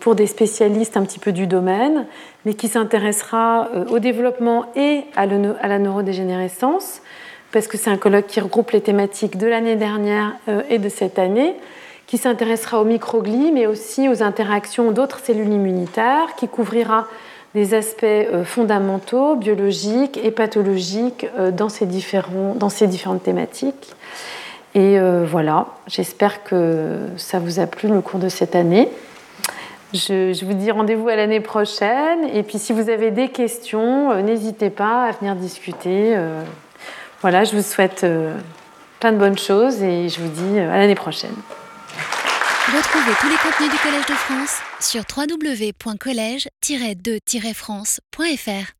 pour des spécialistes un petit peu du domaine, mais qui s'intéressera au développement et à la neurodégénérescence parce que c'est un colloque qui regroupe les thématiques de l'année dernière euh, et de cette année, qui s'intéressera aux microglies, mais aussi aux interactions d'autres cellules immunitaires, qui couvrira des aspects euh, fondamentaux, biologiques et pathologiques euh, dans ces, différents, dans ces différentes thématiques. Et voilà, j'espère que ça vous a plu le cours de cette année. Je, vous dis rendez-vous à l'année prochaine. Et puis si vous avez des questions, n'hésitez pas à venir discuter. Voilà, je vous souhaite euh, plein de bonnes choses et je vous dis euh, à l'année prochaine. Retrouvez tous les contenus du Collège de France sur www.colège-2-france.fr.